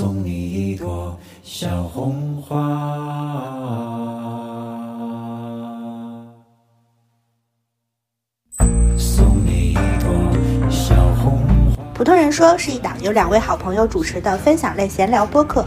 送你一朵小红花。送你一朵小红花。普通人说是一档由两位好朋友主持的分享类闲聊播客。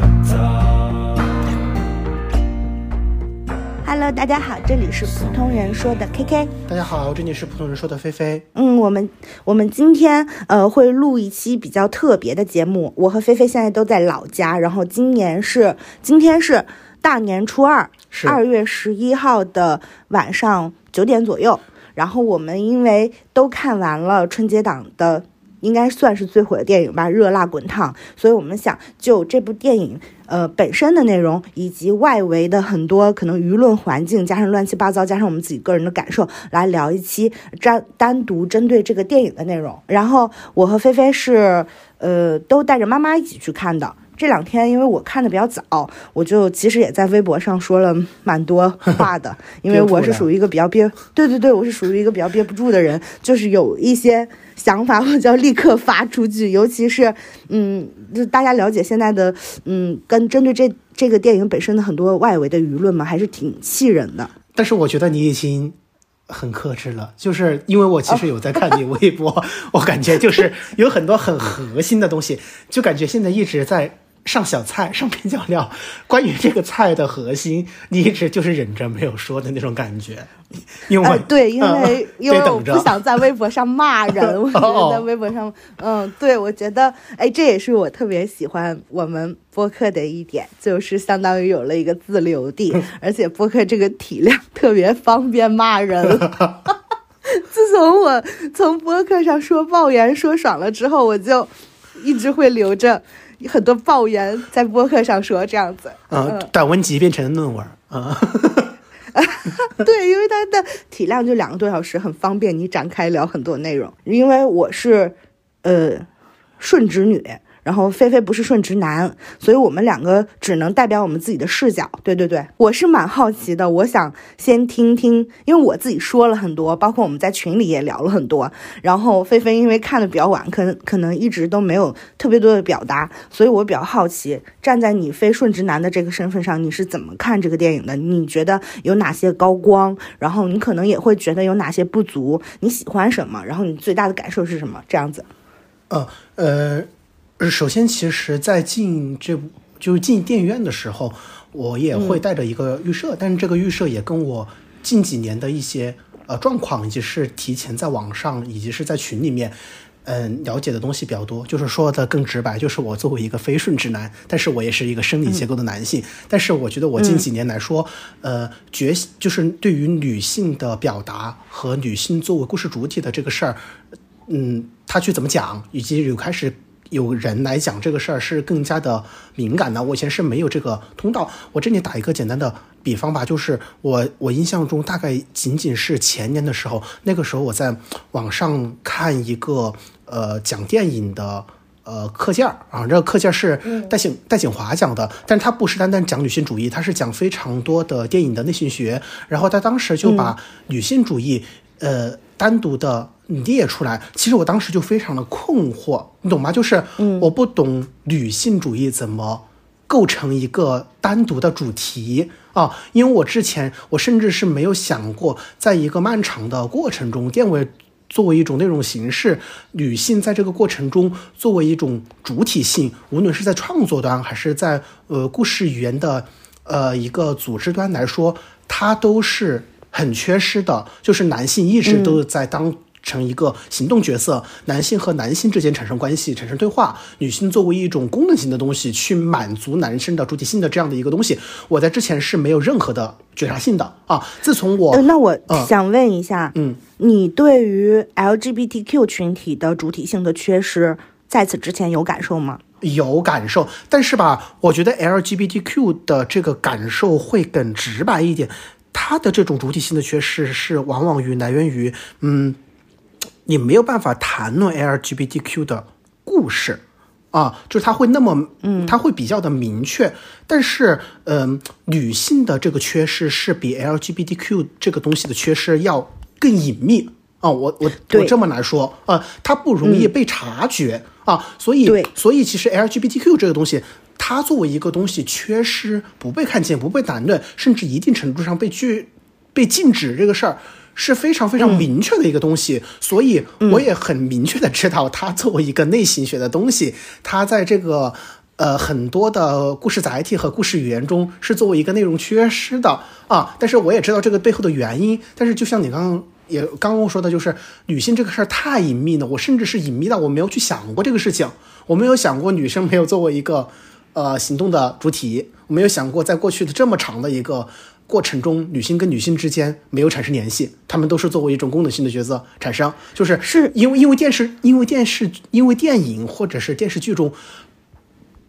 Hello，大家好，这里是普通人说的 KK。大家好，这里是普通人说的菲菲。嗯，我们我们今天呃会录一期比较特别的节目。我和菲菲现在都在老家，然后今年是今天是大年初二，是二月十一号的晚上九点左右。然后我们因为都看完了春节档的，应该算是最火的电影吧，《热辣滚烫》，所以我们想就这部电影呃本身的内容，以及外围的很多可能舆论环境，加上乱七八糟，加上我们自己个人的感受，来聊一期专单独针对这个电影的内容。然后我和菲菲是呃都带着妈妈一起去看的。这两天因为我看的比较早，我就其实也在微博上说了蛮多话的，因为我是属于一个比较憋，对对对，我是属于一个比较憋不住的人，就是有一些想法我就要立刻发出去，尤其是嗯，就大家了解现在的嗯，跟针对这这个电影本身的很多外围的舆论嘛，还是挺气人的。但是我觉得你已经很克制了，就是因为我其实有在看你微博，我感觉就是有很多很核心的东西，就感觉现在一直在上小菜、上边角料。关于这个菜的核心，你一直就是忍着没有说的那种感觉，因为、呃，对，因为、嗯因为我不想在微博上骂人，我觉得在微博上，嗯，对，我觉得，哎，这也是我特别喜欢我们播客的一点，就是相当于有了一个自留地，而且播客这个体量特别方便骂人。自从我从播客上说抱怨说爽了之后，我就一直会留着很多抱怨在播客上说，这样子。嗯，短文集变成了论文啊。对，因为它的体量就两个多小时，很方便你展开聊很多内容。因为我是呃顺直女，然后菲菲不是顺直男，所以我们两个只能代表我们自己的视角。对对对，我是蛮好奇的，我想先听听，因为我自己说了很多，包括我们在群里也聊了很多。然后菲菲因为看的比较晚，可能可能一直都没有特别多的表达，所以我比较好奇，站在你非顺直男的这个身份上，你是怎么看这个电影的？你觉得有哪些高光？然后你可能也会觉得有哪些不足？你喜欢什么？然后你最大的感受是什么？这样子。呃呃，首先，其实，在进这部就是进电影院的时候，我也会带着一个预设，但是这个预设也跟我近几年的一些呃状况，以及是提前在网上以及是在群里面。嗯，了解的东西比较多，就是说的更直白，就是我作为一个非顺直男，但是我也是一个生理结构的男性，但是我觉得我近几年来说，呃，觉就是对于女性的表达和女性作为故事主体的这个事儿，嗯，他去怎么讲，以及有开始有人来讲这个事儿是更加的敏感的。我以前是没有这个通道。我这里打一个简单的比方吧，就是我我印象中大概仅仅是前年的时候，那个时候我在网上看一个呃讲电影的。呃，课件儿啊，这个课件儿是戴景戴景华讲的，但是他不是单单讲女性主义，他是讲非常多的电影的内心学。然后他当时就把女性主义，呃，单独的列出来。其实我当时就非常的困惑，你懂吗？就是我不懂女性主义怎么构成一个单独的主题啊，因为我之前我甚至是没有想过，在一个漫长的过程中，电为作为一种内容形式，女性在这个过程中作为一种主体性，无论是在创作端还是在呃故事语言的呃一个组织端来说，它都是很缺失的。就是男性一直都在当成一个行动角色，男性和男性之间产生关系、产生对话，女性作为一种功能性的东西去满足男生的主体性的这样的一个东西，我在之前是没有任何的觉察性的啊。自从我呃，那我嗯想问一下，嗯，你对于 LGBTQ 群体的主体性的缺失，在此之前有感受吗？有感受，但是吧，我觉得 LGBTQ 的这个感受会更直白一点。它的这种主体性的缺失是往往于来源于，嗯，你没有办法谈论 LGBTQ 的故事啊，就是它会那么，嗯，它会比较的明确。但是，嗯、女性的这个缺失是比 LGBTQ 这个东西的缺失要更隐秘啊。我我我这么来说，啊，它不容易被察觉、啊，所以所以其实 LGBTQ 这个东西，它作为一个东西缺失、不被看见、不被谈论，甚至一定程度上被拒、被禁止这个事儿。是非常非常明确的一个东西，所以我也很明确的知道，它作为一个类型学的东西，它在这个呃很多的故事载体和故事语言中是作为一个内容缺失的啊。但是我也知道这个背后的原因。但是就像你刚刚也刚刚说的，就是女性这个事儿太隐秘了，我甚至是隐秘到我没有去想过这个事情，我没有想过女生没有作为一个呃行动的主体，我没有想过在过去的这么长的一个。过程中，女性跟女性之间没有产生联系，她们都是作为一种功能性的角色产生，就是是因为因为电视因为电视因为电影或者是电视剧中，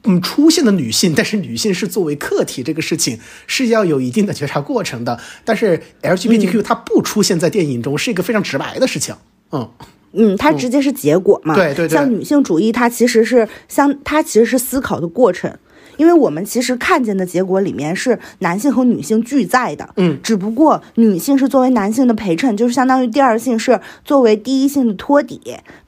嗯出现的女性，但是女性是作为客体这个事情是要有一定的觉察过程的，但是 LGBTQ 它不出现在电影中是一个非常直白的事情，嗯嗯，它直接是结果嘛。对对对像女性主义，它其实是相，它其实是思考的过程。因为我们其实看见的结果里面是男性和女性俱在的，嗯，只不过女性是作为男性的陪衬，就是相当于第二性是作为第一性的托底、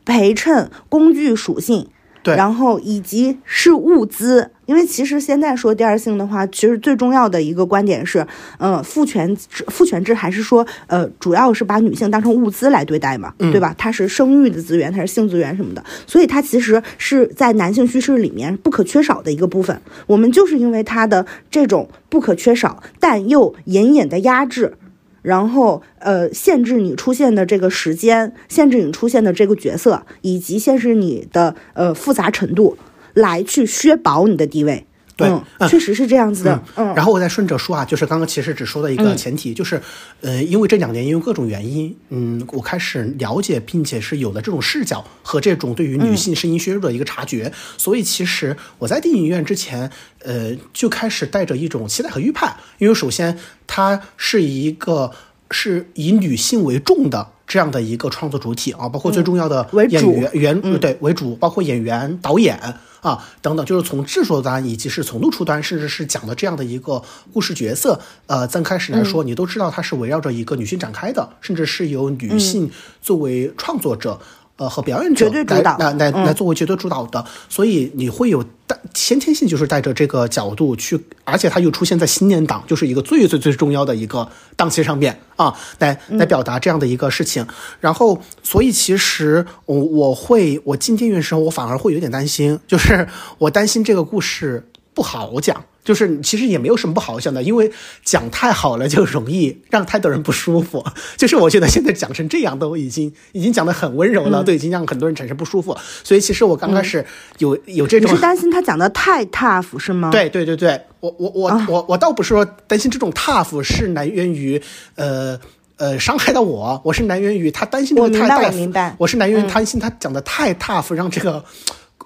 陪衬、工具属性，对然后以及是物资。因为其实现在说第二性的话，其实最重要的一个观点是，呃，父权制，父权制还是说，呃，主要是把女性当成物资来对待嘛，对吧？它是生育的资源，它是性资源什么的，所以它其实是在男性叙事里面不可缺少的一个部分。我们就是因为它的这种不可缺少，但又隐隐的压制。然后，呃，限制你出现的这个时间，限制你出现的这个角色，以及限制你的呃复杂程度，来去削薄你的地位。对确实是这样子的。嗯，然后我再顺着说啊，就是刚刚其实只说了一个前提，就是，呃，因为这两年因为各种原因，嗯，我开始了解并且是有了这种视角和这种对于女性声音削弱的一个察觉，所以其实我在电影院之前，呃，就开始带着一种期待和预判，因为首先它是一个是以女性为重的。这样的一个创作主体啊，包括最重要的演为主。员原、对为主，包括演员、导演啊等等，就是从制作端以及是从露出端，甚至是讲的这样的一个故事角色，呃，暂开始来说，你都知道它是围绕着一个女性展开的，甚至是由女性作为创作者。呃，和表演者绝对主导来来来来作为绝对主导的，所以你会有带先天性，就是带着这个角度去，而且它又出现在新年档，就是一个最最最重要的一个档期上面啊，来来表达这样的一个事情。然后，所以其实我我会我进电影院的时候，我反而会有点担心，就是我担心这个故事不好讲。就是其实也没有什么不好讲的，因为讲太好了就容易让太多人不舒服。就是我觉得现在讲成这样都已经已经讲得很温柔了，都已经让很多人产生不舒服。所以其实我刚开始有、有这种你是担心他讲的太 tough 是吗？，对对对对，我我我、啊我我倒不是说担心这种 tough 是来源于呃呃伤害到我，我是来源于他担心这个我太大我明白嗯我是来源于担心他讲的太 tough，让这个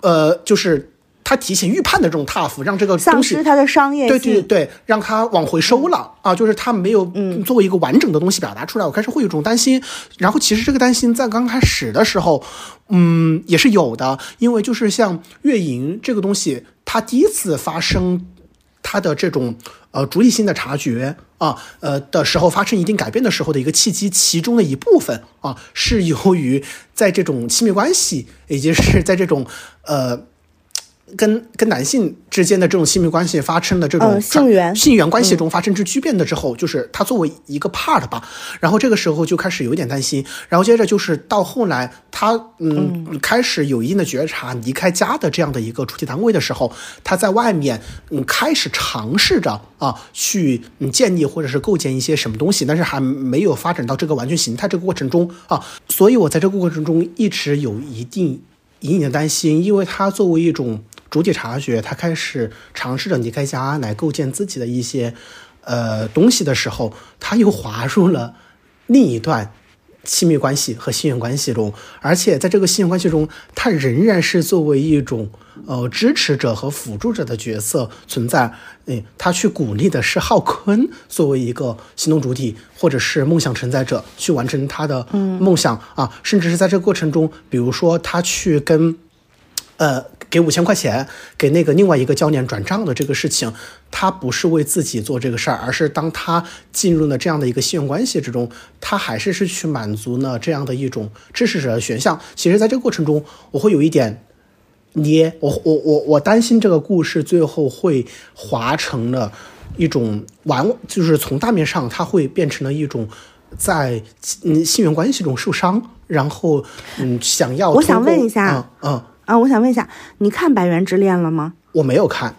呃就是他提前预判的这种 tough，让这个丧东西失它的商业对。对对，让它往回收了、啊，就是他没有嗯作为一个完整的东西表达出来，我开始会有一种担心。然后其实这个担心在刚开始的时候，嗯，也是有的，因为就是像月营这个东西，它第一次发生它的这种呃主体性的察觉啊，呃的时候发生一定改变的时候的一个契机，其中的一部分啊，是由于在这种亲密关系，以及是在这种呃。跟跟男性之间的这种亲密关系发生的这种呃性缘。性缘关系中发生之巨变的之后，就是他作为一个 part 吧，然后这个时候就开始有一点担心，然后接着就是到后来他嗯开始有一定的觉察，离开家的这样的一个主体单位的时候，他在外面嗯开始尝试着啊去嗯建立或者是构建一些什么东西，但是还没有发展到这个完全形态这个过程中啊，所以我在这个过程中一直有一定隐隐的担心，因为他作为一种主体察觉，他开始尝试着离开家来构建自己的一些呃东西的时候，他又滑入了另一段亲密关系和信任关系中，而且在这个信任关系中，他仍然是作为一种呃支持者和辅助者的角色存在。嗯，他去鼓励的是浩坤作为一个行动主体或者是梦想承载者去完成他的梦想。啊，甚至是在这个过程中，比如说他去跟呃。给五千块钱给那个另外一个教练转账的这个事情，他不是为自己做这个事儿，而是当他进入了这样的一个信用关系之中，他还是是去满足呢这样的一种支持者的选项。其实，在这个过程中，我会有一点捏我我我我担心这个故事最后会划成了一种完，就是从大面上它会变成了一种在嗯信用关系中受伤，然后嗯想要我想问一下，嗯嗯。啊，我想问一下，你看《百元之恋》了吗？我没有看，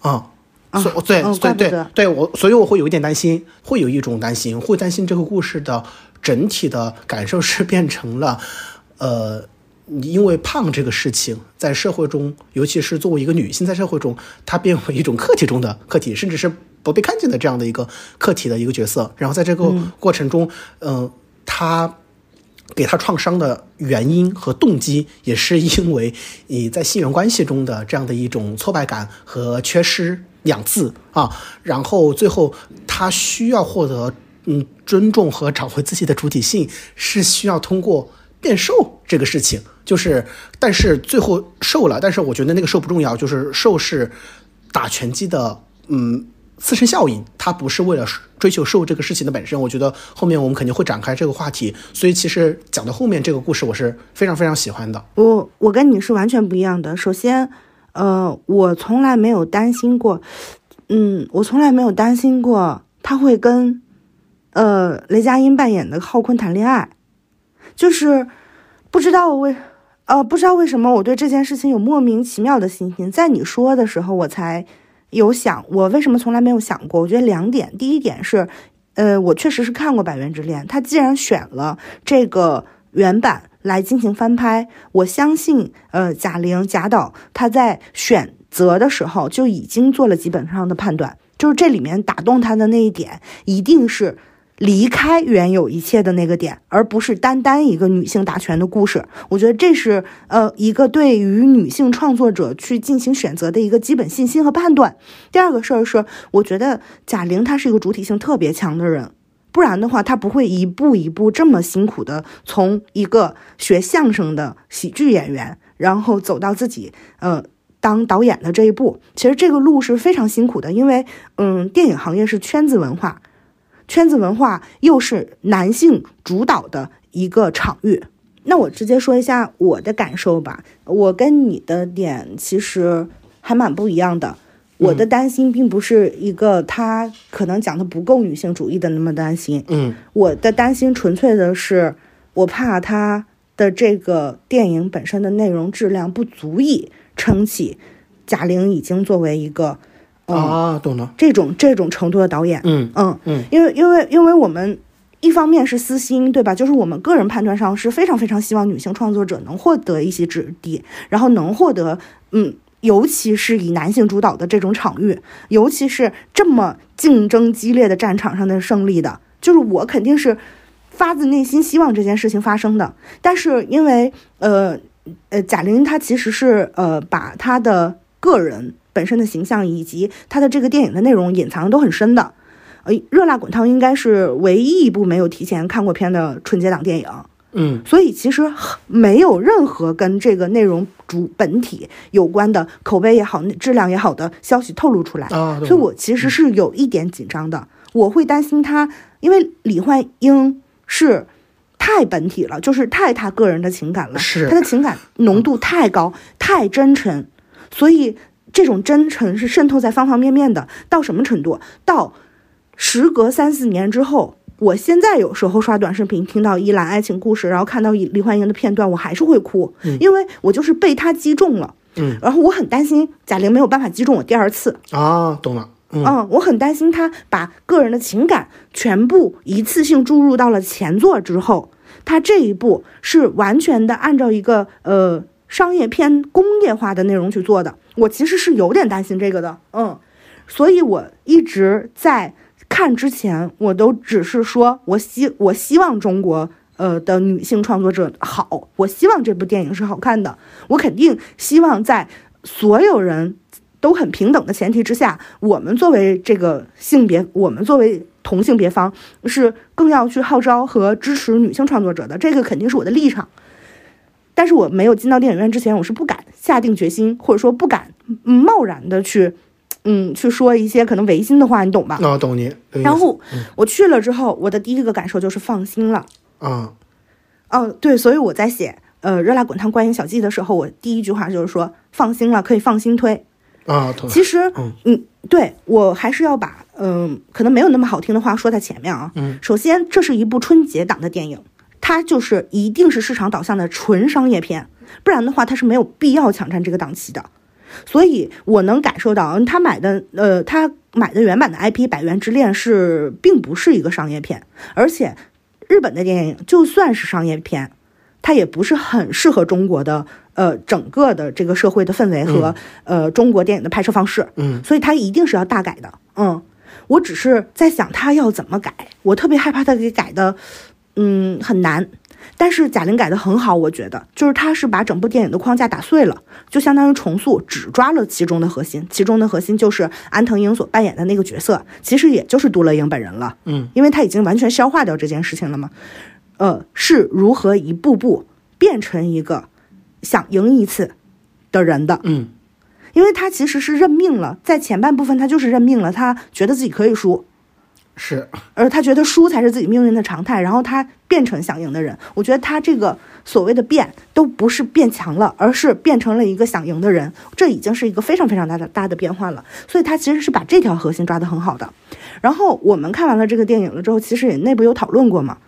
啊，所对对对对对，我所以我会有一点担心，会有一种担心，会担心这个故事的整体的感受是变成了，呃，因为胖这个事情在社会中，尤其是作为一个女性在社会中，她变为一种客体中的客体，甚至是不被看见的这样的一个客体的一个角色，然后在这个过程中，嗯，她。给他创伤的原因和动机，也是因为你在性缘关系中的这样的一种挫败感和缺失两字啊，然后最后他需要获得嗯尊重和找回自己的主体性，是需要通过变瘦这个事情，就是但是最后瘦了，但是我觉得那个瘦不重要，就是瘦是打拳击的嗯。自身效应，它不是为了追求瘦这个事情的本身。我觉得后面我们肯定会展开这个话题，所以其实讲到后面这个故事，我是非常非常喜欢的。我我跟你是完全不一样的。首先，呃，我从来没有担心过，嗯，我从来没有担心过他会跟，呃，雷佳音扮演的浩坤谈恋爱，就是不知道为，呃，不知道为什么我对这件事情有莫名其妙的信心。在你说的时候，我才。有想我为什么从来没有想过？我觉得两点，第一点是，呃，我确实是看过《百元之恋》，他既然选了这个原版来进行翻拍，我相信，呃，贾玲贾导他在选择的时候就已经做了基本上的判断，就是这里面打动他的那一点，一定是。离开原有一切的那个点，而不是单单一个女性打拳的故事。我觉得这是呃一个对于女性创作者去进行选择的一个基本信心和判断。第二个事儿是，我觉得贾玲她是一个主体性特别强的人，不然的话她不会一步一步这么辛苦的从一个学相声的喜剧演员，然后走到自己呃当导演的这一步。其实这个路是非常辛苦的，因为嗯电影行业是圈子文化。圈子文化又是男性主导的一个场域，那我直接说一下我的感受吧。我跟你的点其实还蛮不一样的。我的担心并不是一个他可能讲的不够女性主义的那么担心。嗯，我的担心纯粹的是我怕他的这个电影本身的内容质量不足以撑起贾玲已经作为一个。啊，懂了。这种这种程度的导演，嗯嗯嗯，因为因为因为我们一方面是私心，对吧？就是我们个人判断上是非常非常希望女性创作者能获得一席之地，然后能获得，嗯，尤其是以男性主导的这种场域，尤其是这么竞争激烈的战场上的胜利的，就是我肯定是发自内心希望这件事情发生的。但是因为呃呃，贾玲她其实是呃把她的个人。本身的形象以及他的这个电影的内容隐藏的都很深的，呃，热辣滚烫应该是唯一一部没有提前看过片的春节档电影，嗯，所以其实没有任何跟这个内容主本体有关的口碑也好、质量也好的消息透露出来，所以我其实是有一点紧张的，我会担心他，因为李焕英是太本体了，就是太他个人的情感了，是。他的情感浓度太高、太真诚，所以。这种真诚是渗透在方方面面的，到什么程度？到时隔三四年之后，我现在有时候刷短视频，听到依兰爱情故事，然后看到李焕英的片段，我还是会哭，因为我就是被他击中了。嗯，然后我很担心贾玲没有办法击中我第二次啊，懂了。嗯，我很担心他把个人的情感全部一次性注入到了前作之后，他这一步是完全的按照一个呃。商业片工业化的内容去做的，我其实是有点担心这个的，嗯，所以我一直在看之前，我都只是说我希我希望中国呃的女性创作者好。我希望这部电影是好看的，我肯定希望在所有人都很平等的前提之下，我们作为这个性别，我们作为同性别方是更要去号召和支持女性创作者的，这个肯定是我的立场。但是我没有进到电影院之前，我是不敢下定决心，或者说不敢嗯贸然的去，嗯，去说一些可能违心的话，你懂吧？那、我懂你。懂然后我去了之后，我的第一个感受就是放心了。啊，嗯，对，所以我在写呃《热辣滚烫观影小记》的时候，我第一句话就是说放心了，可以放心推。啊，懂。其实，嗯嗯，对我还是要把嗯、可能没有那么好听的话说在前面啊。嗯，首先，这是一部春节档的电影，它就是一定是市场导向的纯商业片，不然的话，它是没有必要抢占这个档期的。所以我能感受到，嗯他买的呃，他买的原版的 IP《百元之恋》是并不是一个商业片，而且日本的电影就算是商业片，它也不是很适合中国的呃整个的这个社会的氛围和、呃中国电影的拍摄方式。嗯所以它一定是要大改的。嗯，我只是在想他要怎么改，我特别害怕他给改的，嗯，很难。但是贾玲改的很好，我觉得就是她是把整部电影的框架打碎了，就相当于重塑，只抓了其中的核心。其中的核心就是安藤英所扮演的那个角色，其实也就是杜乐英本人了。嗯，因为她已经完全消化掉这件事情了嘛。呃，是如何一步步变成一个想赢一次的人的。嗯因为他其实是认命了，在前半部分他就是认命了，他觉得自己可以输，是，而他觉得输才是自己命运的常态，然后他变成想赢的人。我觉得他这个所谓的变都不是变强了，而是变成了一个想赢的人，这已经是一个非常非常大的大的变化了。所以他其实是把这条核心抓得很好的。然后我们看完了这个电影了之后，其实也内部有讨论过嘛，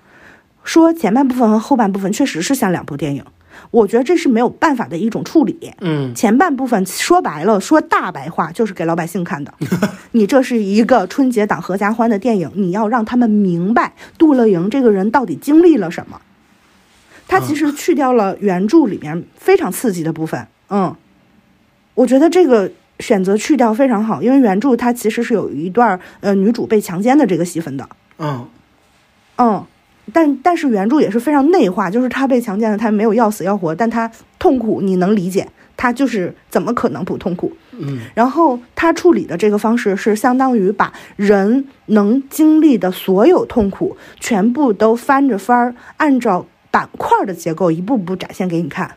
说前半部分和后半部分确实是像两部电影。我觉得这是没有办法的一种处理。嗯前半部分说白了，说大白话就是给老百姓看的。你这是一个春节档合家欢的电影，你要让他们明白杜乐莹这个人到底经历了什么。他其实去掉了原著里面非常刺激的部分，嗯，我觉得这个选择去掉非常好，因为原著它其实是有一段呃女主被强奸的这个戏份的，嗯嗯，但但是原著也是非常内化，就是他被强奸了，他没有要死要活，但他痛苦，你能理解，他就是怎么可能不痛苦？嗯然后他处理的这个方式是相当于把人能经历的所有痛苦全部都翻着番儿，按照板块的结构一步步展现给你看。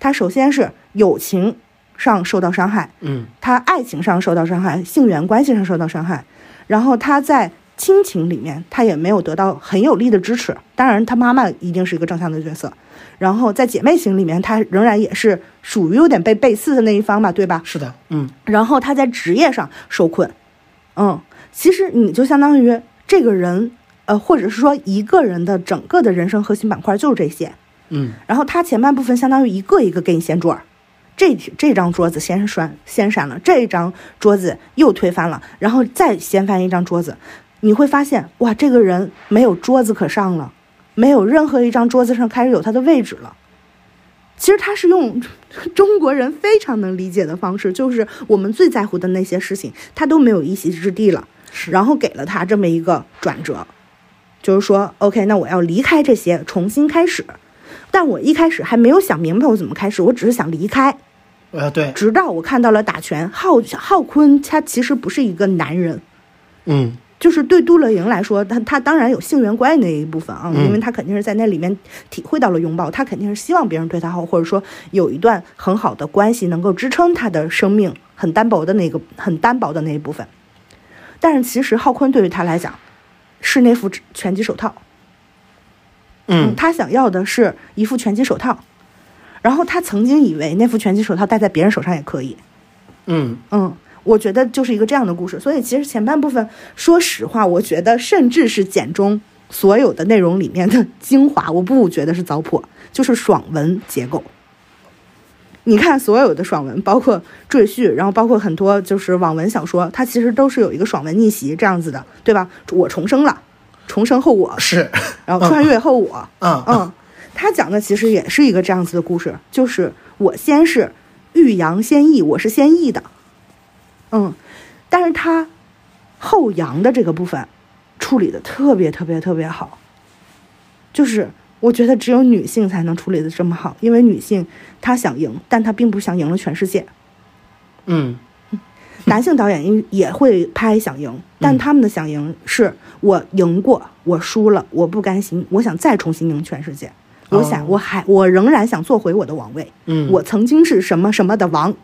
他首先是友情上受到伤害，嗯他爱情上受到伤害，性缘关系上受到伤害，然后他在亲情里面他也没有得到很有力的支持，当然他妈妈一定是一个正向的角色，然后在姐妹情里面他仍然也是属于有点被背刺的那一方吧，对吧？是的，嗯。然后他在职业上受困，嗯，其实你就相当于这个人，呃，或者是说一个人的整个的人生核心板块就是这些，嗯。然后他前半部分相当于一个一个给你掀桌儿，这这张桌子先拴先闪了，这一张桌子又推翻了，然后再掀翻一张桌子，你会发现哇，这个人没有桌子可上了，没有任何一张桌子上开始有他的位置了。其实他是用中国人非常能理解的方式，就是我们最在乎的那些事情，他都没有一席之地了。是，然后给了他这么一个转折，就是说，OK，那我要离开这些，重新开始。但我一开始还没有想明白我怎么开始，我只是想离开。呃对，直到我看到了打拳，浩浩坤他其实不是一个男人，嗯就是对杜乐莹来说，他他当然有性缘关系那一部分啊，嗯。因为他肯定是在那里面体会到了拥抱，他肯定是希望别人对他好，或者说有一段很好的关系能够支撑他的生命很单薄的那个很单薄的那一部分。但是其实浩坤对于他来讲，是那副拳击手套，嗯。他想要的是一副拳击手套，然后他曾经以为那副拳击手套戴在别人手上也可以，嗯。嗯，我觉得就是一个这样的故事。所以其实前半部分，说实话，我觉得甚至是简中所有的内容里面的精华，我不觉得是糟粕，就是爽文结构。你看所有的爽文，包括赘婿，然后包括很多就是网文小说，它其实都是有一个爽文逆袭这样子的，对吧？我重生了，重生后我，是，然后穿越后我，嗯 嗯，他讲的其实也是一个这样子的故事，就是我先是欲扬先抑，我是先抑的，嗯，但是他后扬的这个部分处理的特别特别特别好，就是我觉得只有女性才能处理的这么好，因为女性她想赢，但她并不想赢了全世界。嗯。男性导演也也会拍想赢，但他们的想赢是我赢过，我输了，我不甘心，我想再重新赢全世界。我想，哦我还我仍然想做回我的王位。嗯，我曾经是什么什么的王，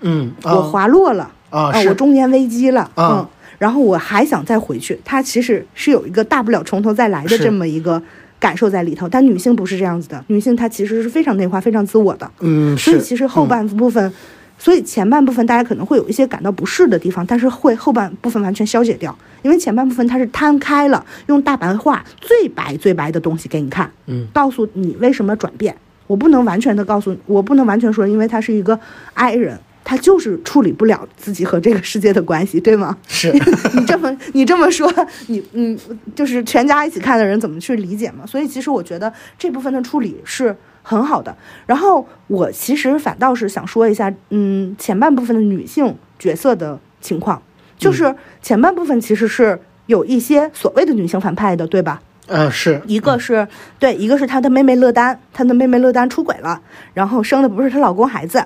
嗯我啊滑落了啊是我中年危机了，啊嗯，然后我还想再回去。他其实是有一个大不了从头再来的这么一个感受在里头，但女性不是这样子的，女性她其实是非常内化、非常自我的，嗯，所以其实后半部分。所以前半部分大家可能会有一些感到不适的地方，但是会后半部分完全消解掉，因为前半部分它是摊开了，用大白话最白最白的东西给你看，嗯，告诉你为什么转变。我不能完全的告诉你，我不能完全说，因为他是一个 I 人，他就是处理不了自己和这个世界的关系，对吗？是 你这么你这么说，你嗯，就是全家一起看的人怎么去理解嘛？所以其实我觉得这部分的处理是很好的。然后我其实反倒是想说一下，嗯，前半部分的女性角色的情况，就是前半部分其实是有一些所谓的女性反派的，对吧？呃是一个是对，一个是她的妹妹乐丹，她的妹妹乐丹出轨了，然后生的不是她老公孩子，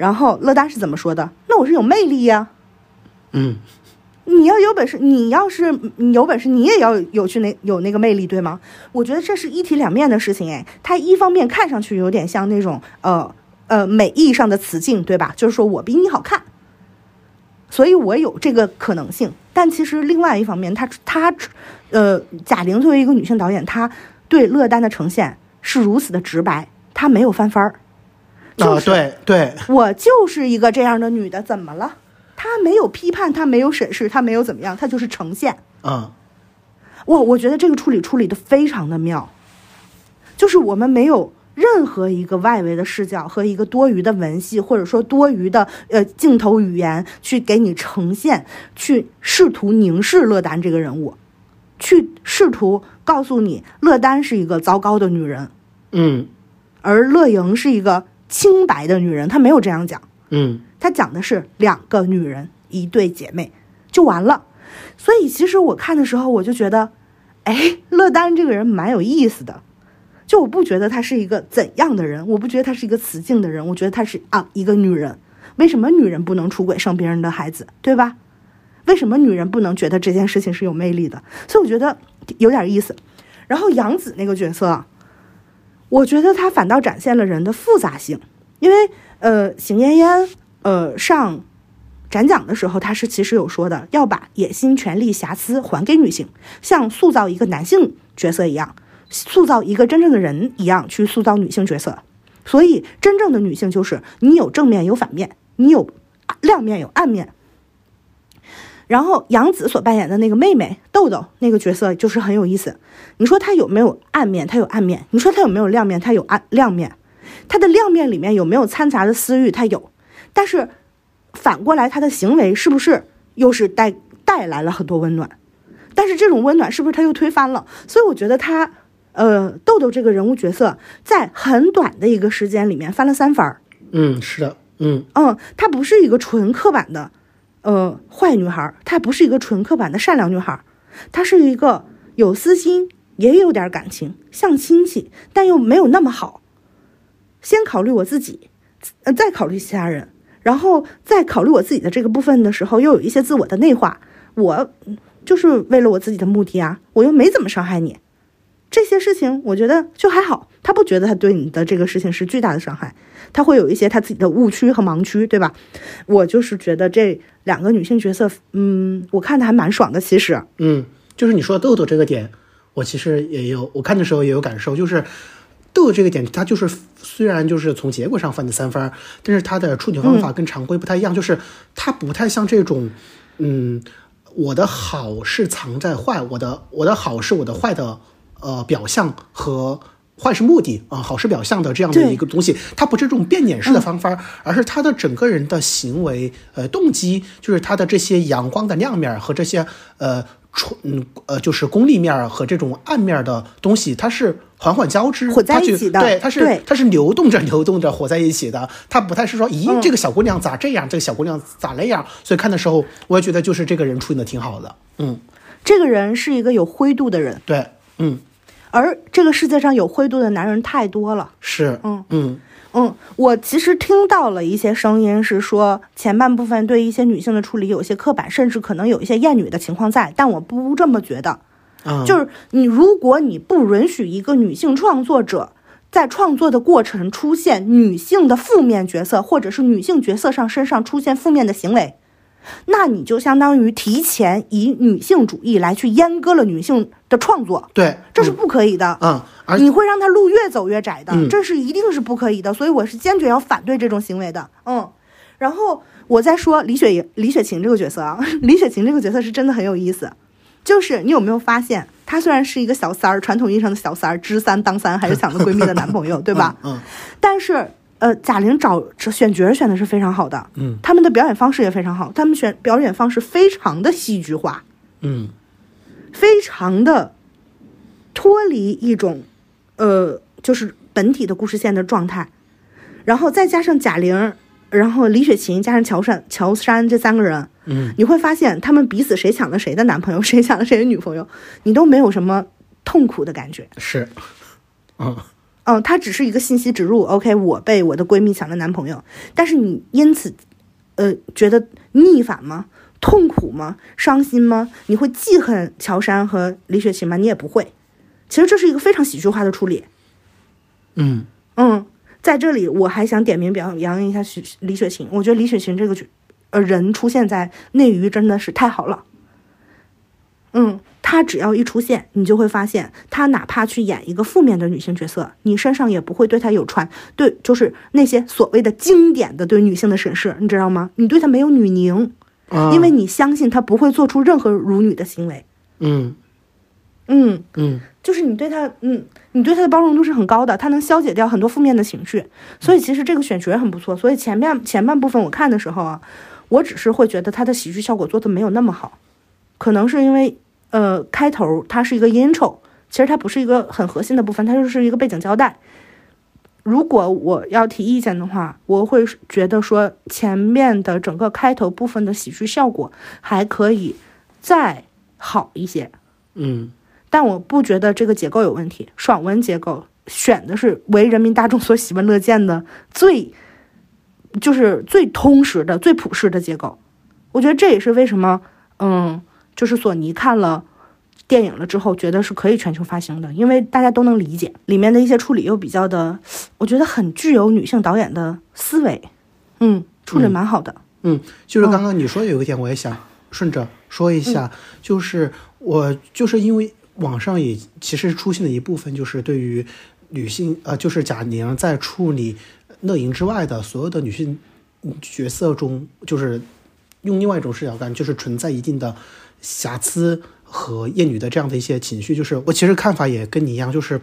然后乐丹是怎么说的？那我是有魅力呀、嗯你要有本事，你要是你有本事，你也要有去那有那个魅力，对吗？我觉得这是一体两面的事情，哎，它一方面看上去有点像那种呃呃美意上的雌竞，对吧？就是说我比你好看，所以我有这个可能性。但其实另外一方面，她她呃贾玲作为一个女性导演，她对乐丹的呈现是如此的直白，她没有翻番儿。就啊是对对。我就是一个这样的女的，怎么了？她没有批判，她没有审视，她没有怎么样，她就是呈现。嗯，我，我觉得这个处理处理的非常的妙，就是我们没有任何一个外围的视角和一个多余的文戏，或者说多余的呃镜头语言去给你呈现，去试图凝视乐丹这个人物，去试图告诉你乐丹是一个糟糕的女人，嗯。而乐莹是一个清白的女人，她没有这样讲。嗯他讲的是两个女人，一对姐妹，就完了。所以其实我看的时候，我就觉得，哎，乐丹这个人蛮有意思的。就我不觉得她是一个怎样的人，我不觉得她是一个雌竞的人，我觉得她是啊一个女人。为什么女人不能出轨生别人的孩子，对吧？为什么女人不能觉得这件事情是有魅力的？所以我觉得有点意思。然后杨紫那个角色啊，我觉得他反倒展现了人的复杂性，因为呃，邢嫣嫣呃上展讲的时候，他是其实有说的，要把野心、权力、瑕疵还给女性，像塑造一个男性角色一样，塑造一个真正的人一样去塑造女性角色。所以，真正的女性就是你有正面有反面，你有亮面有暗面。然后杨紫所扮演的那个妹妹豆豆那个角色就是很有意思。你说她有没有暗面？她有暗面。你说她有没有亮面？她有暗亮面。她的亮面里面有没有掺杂的私欲？她有。但是反过来，她的行为是不是又是带带来了很多温暖？但是这种温暖是不是她又推翻了？所以我觉得她，呃，豆豆这个人物角色在很短的一个时间里面翻了三番儿。嗯是的嗯嗯，她不是一个纯刻板的，呃，坏女孩，她不是一个纯刻板的善良女孩，她是一个有私心，也有点感情，像亲戚，但又没有那么好。先考虑我自己，呃，再考虑其他人，然后再考虑我自己的这个部分的时候，又有一些自我的内化。我就是为了我自己的目的啊，我又没怎么伤害你。这些事情我觉得就还好，他不觉得他对你的这个事情是巨大的伤害，他会有一些他自己的误区和盲区，对吧？我就是觉得这两个女性角色，嗯，我看的还蛮爽的。其实，嗯，就是你说豆豆这个点，我其实也有，我看的时候也有感受，就是豆豆这个点，它就是虽然就是从结果上翻的三分儿，但是它的处理方法跟常规不太一样，就是它不太像这种，嗯，我的好是藏在坏，我的我的好是我的坏的呃表象和。坏是目的啊，好是表象的这样的一个东西，它不是这种变脸式的方法，而是他的整个人的行为呃动机，就是他的这些阳光的亮面儿和这些呃纯嗯呃就是功利面儿和这种暗面儿的东西，它是缓缓交织，混在一起的。对，它是它是流动着流动着活在一起的，它不太是说，咦，嗯这个小姑娘咋这样，这个小姑娘咋那样，所以看的时候，我也觉得就是这个人处理的挺好的，嗯，这个人是一个有灰度的人，对，嗯而这个世界上有灰度的男人太多了。是，嗯嗯嗯，我其实听到了一些声音，是说前半部分对一些女性的处理有些刻板，甚至可能有一些厌女的情况在，但我不这么觉得。啊，就是你，如果你不允许一个女性创作者在创作的过程出现女性的负面角色，或者是女性角色上身上出现负面的行为，那你就相当于提前以女性主义来去阉割了女性的创作，对，这是不可以的。嗯，而你会让她路越走越窄的，嗯这是一定是不可以的，所以我是坚决要反对这种行为的。嗯，然后我再说李雪李雪琴这个角色啊，李雪琴这个角色是真的很有意思，就是你有没有发现，她虽然是一个小三儿，传统意义上的小三儿，知三当三，还是抢了闺蜜的男朋友，对吧？嗯但是呃，贾玲找选角选的是非常好的，嗯，他们的表演方式也非常好，他们选表演方式非常的戏剧化，嗯。非常的脱离一种，呃，就是本体的故事线的状态，然后再加上贾玲，然后李雪琴加上乔杉、乔杉这三个人，嗯，你会发现他们彼此谁抢了谁的男朋友，谁抢了谁的女朋友，你都没有什么痛苦的感觉。是，嗯嗯，它只是一个信息植入。OK，我被我的闺蜜抢了男朋友，但是你因此，呃，觉得逆反吗？痛苦吗？伤心吗？你会记恨乔杉和李雪琴吗？你也不会。其实这是一个非常喜剧化的处理。嗯嗯，在这里我还想点名表扬一下许李雪琴，我觉得李雪琴这个角呃人出现在内娱真的是太好了。嗯，她只要一出现，你就会发现，她哪怕去演一个负面的女性角色，你身上也不会对她有传对，就是那些所谓的经典的对女性的审视，你知道吗？你对她没有女凝，啊，因为你相信她不会做出任何辱女的行为。嗯嗯，嗯就是你对他，嗯，你对他的包容度是很高的，他能消解掉很多负面的情绪，所以其实这个选角很不错。所以前面前半部分我看的时候啊，我只是会觉得他的喜剧效果做的没有那么好，可能是因为呃开头它是一个 intro，其实它不是一个很核心的部分，它就是一个背景交代。如果我要提意见的话，我会觉得说前面的整个开头部分的喜剧效果还可以再好一些。嗯但我不觉得这个结构有问题，爽文结构选的是为人民大众所喜闻乐见的最，就是最通识的、最普世的结构。我觉得这也是为什么，嗯，就是索尼看了电影了之后，觉得是可以全球发行的，因为大家都能理解里面的一些处理又比较的，我觉得很具有女性导演的思维，嗯，处理蛮好的。嗯，就是刚刚你说的有一点，我也想顺着说一下，就是我就是因为网上也其实出现了一部分，就是对于女性呃，就是贾玲在处理乐莹之外的所有的女性角色中，就是用另外一种视角看，就是存在一定的瑕疵和厌女的这样的一些情绪。就是我其实看法也跟你一样，就是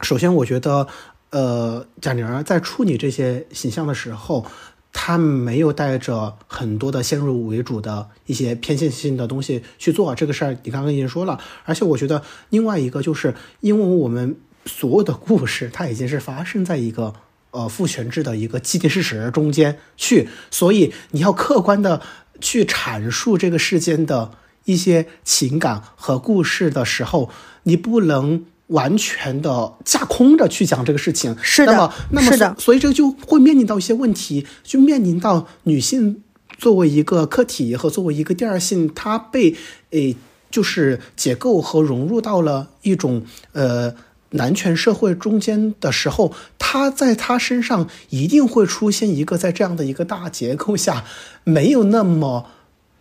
首先我觉得，呃，贾玲在处理这些形象的时候，她没有带着很多的先入为主的一些偏见性的东西去做这个事儿。你刚刚已经说了，而且我觉得另外一个就是，因为我们所有的故事，它已经是发生在一个。呃，父权制的一个既定事实中间去，所以你要客观的去阐述这个事件的一些情感和故事的时候，你不能完全的架空着去讲这个事情。是的那么，那么是的所以这个就会面临到一些问题，就面临到女性作为一个客体和作为一个第二性，她被诶就是解构和融入到了一种呃。男权社会中间的时候，他在他身上一定会出现一个在这样的一个大结构下没有那么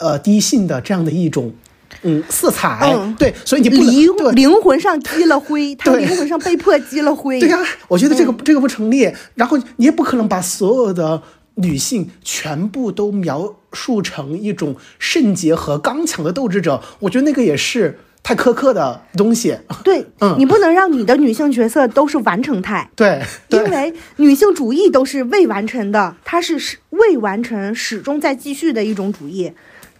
呃低性的这样的一种嗯色彩，嗯。对，所以你不能灵灵魂上积了灰，他灵魂上被迫积了灰。对呀、我觉得这个、嗯。这个不成立。然后你也不可能把所有的女性全部都描述成一种圣洁和刚强的斗志者，我觉得那个也是太苛刻的东西。对，嗯。你不能让你的女性角色都是完成态，对，对。因为女性主义都是未完成的，它是始未完成，始终在继续的一种主义，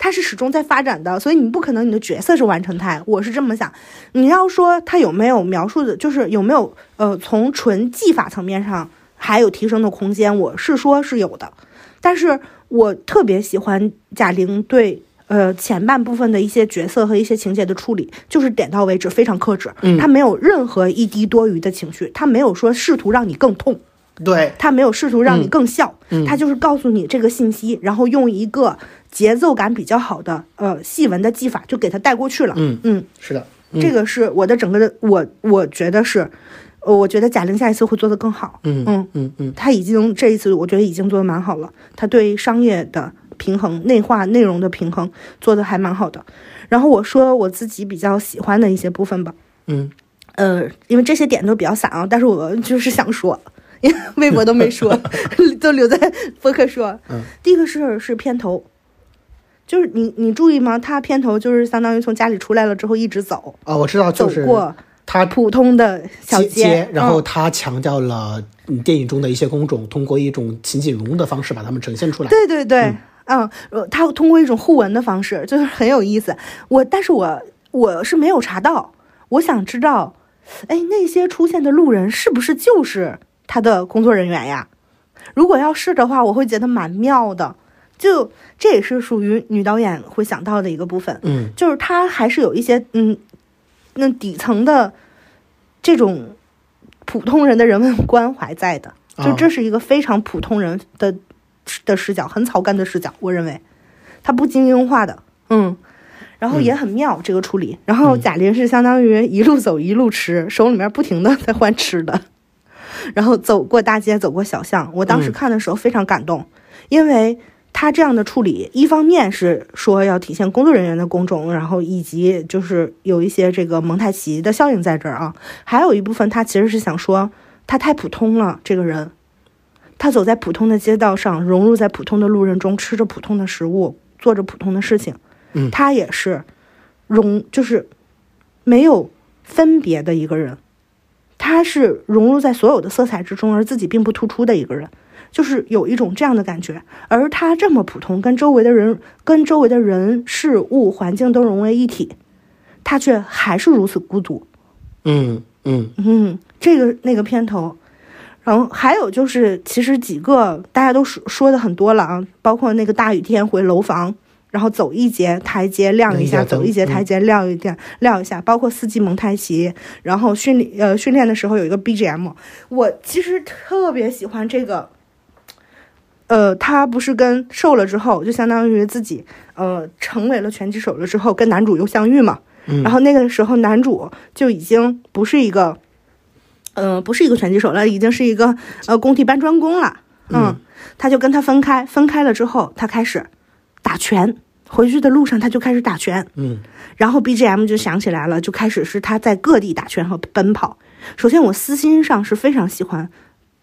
它是始终在发展的，所以你不可能你的角色是完成态，我是这么想。你要说它有没有描述的，就是有没有呃从纯技法层面上还有提升的空间，我是说是有的，但是我特别喜欢贾玲对呃前半部分的一些角色和一些情节的处理，就是点到为止，非常克制，嗯他没有任何一滴多余的情绪，他没有说试图让你更痛。对，他没有试图让你更笑，嗯他就是告诉你这个信息，然后用一个节奏感比较好的呃细纹的技法就给它带过去了。嗯嗯，是的，嗯这个是我的整个的我我觉得是，呃，我觉得贾玲下一次会做得更好。嗯嗯嗯嗯他已经这一次我觉得已经做得蛮好了，她对商业的平衡、内化内容的平衡做得还蛮好的。然后我说我自己比较喜欢的一些部分吧，嗯呃，因为这些点都比较散啊，但是我就是想说，因为微博都没说，都留在播客说。嗯，第一个是是片头，就是你你注意吗？他片头就是相当于从家里出来了之后一直走，啊，我知道，走就是过他普通的小街街，然后嗯他强调了嗯电影中的一些工种，通过一种情景融的方式把他们呈现出来。对对对，嗯，呃他通过一种互文的方式，就是很有意思。我，但是我我是没有查到，我想知道，哎，那些出现的路人是不是就是他的工作人员呀？如果要是的话，我会觉得蛮妙的。就这也是属于女导演会想到的一个部分，嗯就是她还是有一些嗯，那底层的这种普通人的人文关怀在的。就啊这是一个非常普通人的的视角，很草根的视角，我认为，它不精英化的，嗯，然后也很妙、这个处理。然后贾玲是相当于一路走一路吃，手里面不停的在换吃的，然后走过大街，走过小巷。我当时嗯看的时候非常感动，因为他这样的处理，一方面是说要体现工作人员的工种，然后以及就是有一些这个蒙太奇的效应在这儿啊，还有一部分他其实是想说他太普通了，这个人。他走在普通的街道上，融入在普通的路人中，吃着普通的食物，做着普通的事情。嗯他也是融，就是没有分别的一个人。他是融入在所有的色彩之中，而自己并不突出的一个人，就是有一种这样的感觉。而他这么普通，跟周围的人、跟周围的人、事物、环境都融为一体，他却还是如此孤独。嗯嗯嗯，这个那个片头，然后还有就是，其实几个大家都说说的很多了啊，包括那个大雨天回楼房，然后走一节台阶亮一下，走一节台阶亮一点、亮一下，包括四季蒙太奇，然后训练呃训练的时候有一个 BGM，我其实特别喜欢这个。呃，他不是跟瘦了之后，就相当于自己呃成为了拳击手了之后，跟男主又相遇嘛。嗯然后那个时候男主就已经不是一个，呃，不是一个拳击手了，已经是一个呃工地搬砖工了。嗯，他就跟他分开，分开了之后，他开始打拳。回去的路上，他就开始打拳，嗯然后 BGM 就响起来了，就开始是他在各地打拳和奔跑。首先，我私心上是非常喜欢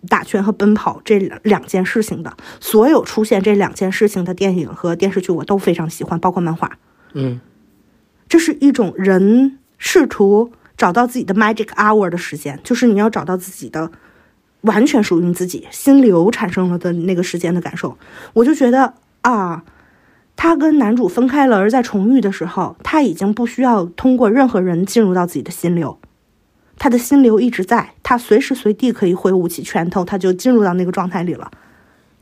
打拳和奔跑这两两件事情的。所有出现这两件事情的电影和电视剧，我都非常喜欢，包括漫画。嗯这是一种人试图找到自己的 magic hour 的时间，就是你要找到自己的完全属于你自己心流产生了的那个时间的感受。我就觉得啊，他跟男主分开了，而在重遇的时候，他已经不需要通过任何人进入到自己的心流，他的心流一直在，他随时随地可以挥舞起拳头，他就进入到那个状态里了。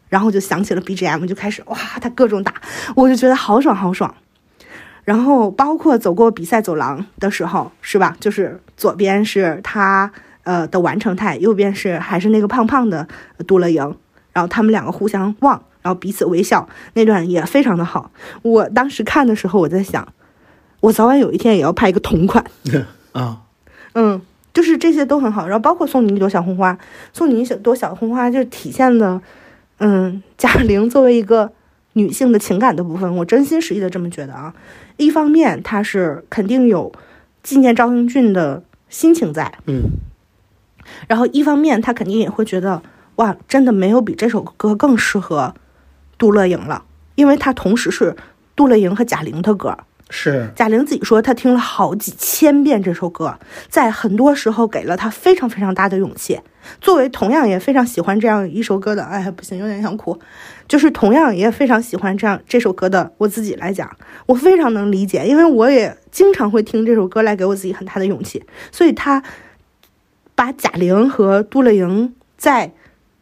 然后就想起了 BGM，就开始哇，他各种打，我就觉得好爽好爽。然后包括走过比赛走廊的时候，是吧？就是左边是他呃的完成态，右边是还是那个胖胖的杜乐莹，然后他们两个互相望，然后彼此微笑，那段也非常的好。我当时看的时候，我在想，我早晚有一天也要拍一个同款。啊嗯，就是这些都很好。然后包括送你一朵小红花，送你一朵小红花，就是体现了，嗯，贾玲作为一个女性的情感的部分，我真心实意的这么觉得啊。一方面，她是肯定有纪念赵英俊的心情在，嗯然后一方面，她肯定也会觉得，哇，真的没有比这首歌更适合杜乐莹了，因为她同时是杜乐莹和贾玲的歌。是贾玲自己说，她听了好几千遍这首歌，在很多时候给了她非常非常大的勇气。作为同样也非常喜欢这样一首歌的，哎，不行，有点想哭。就是同样也非常喜欢这样这首歌的我自己来讲，我非常能理解，因为我也经常会听这首歌来给我自己很大的勇气。所以她把贾玲和杜乐莹在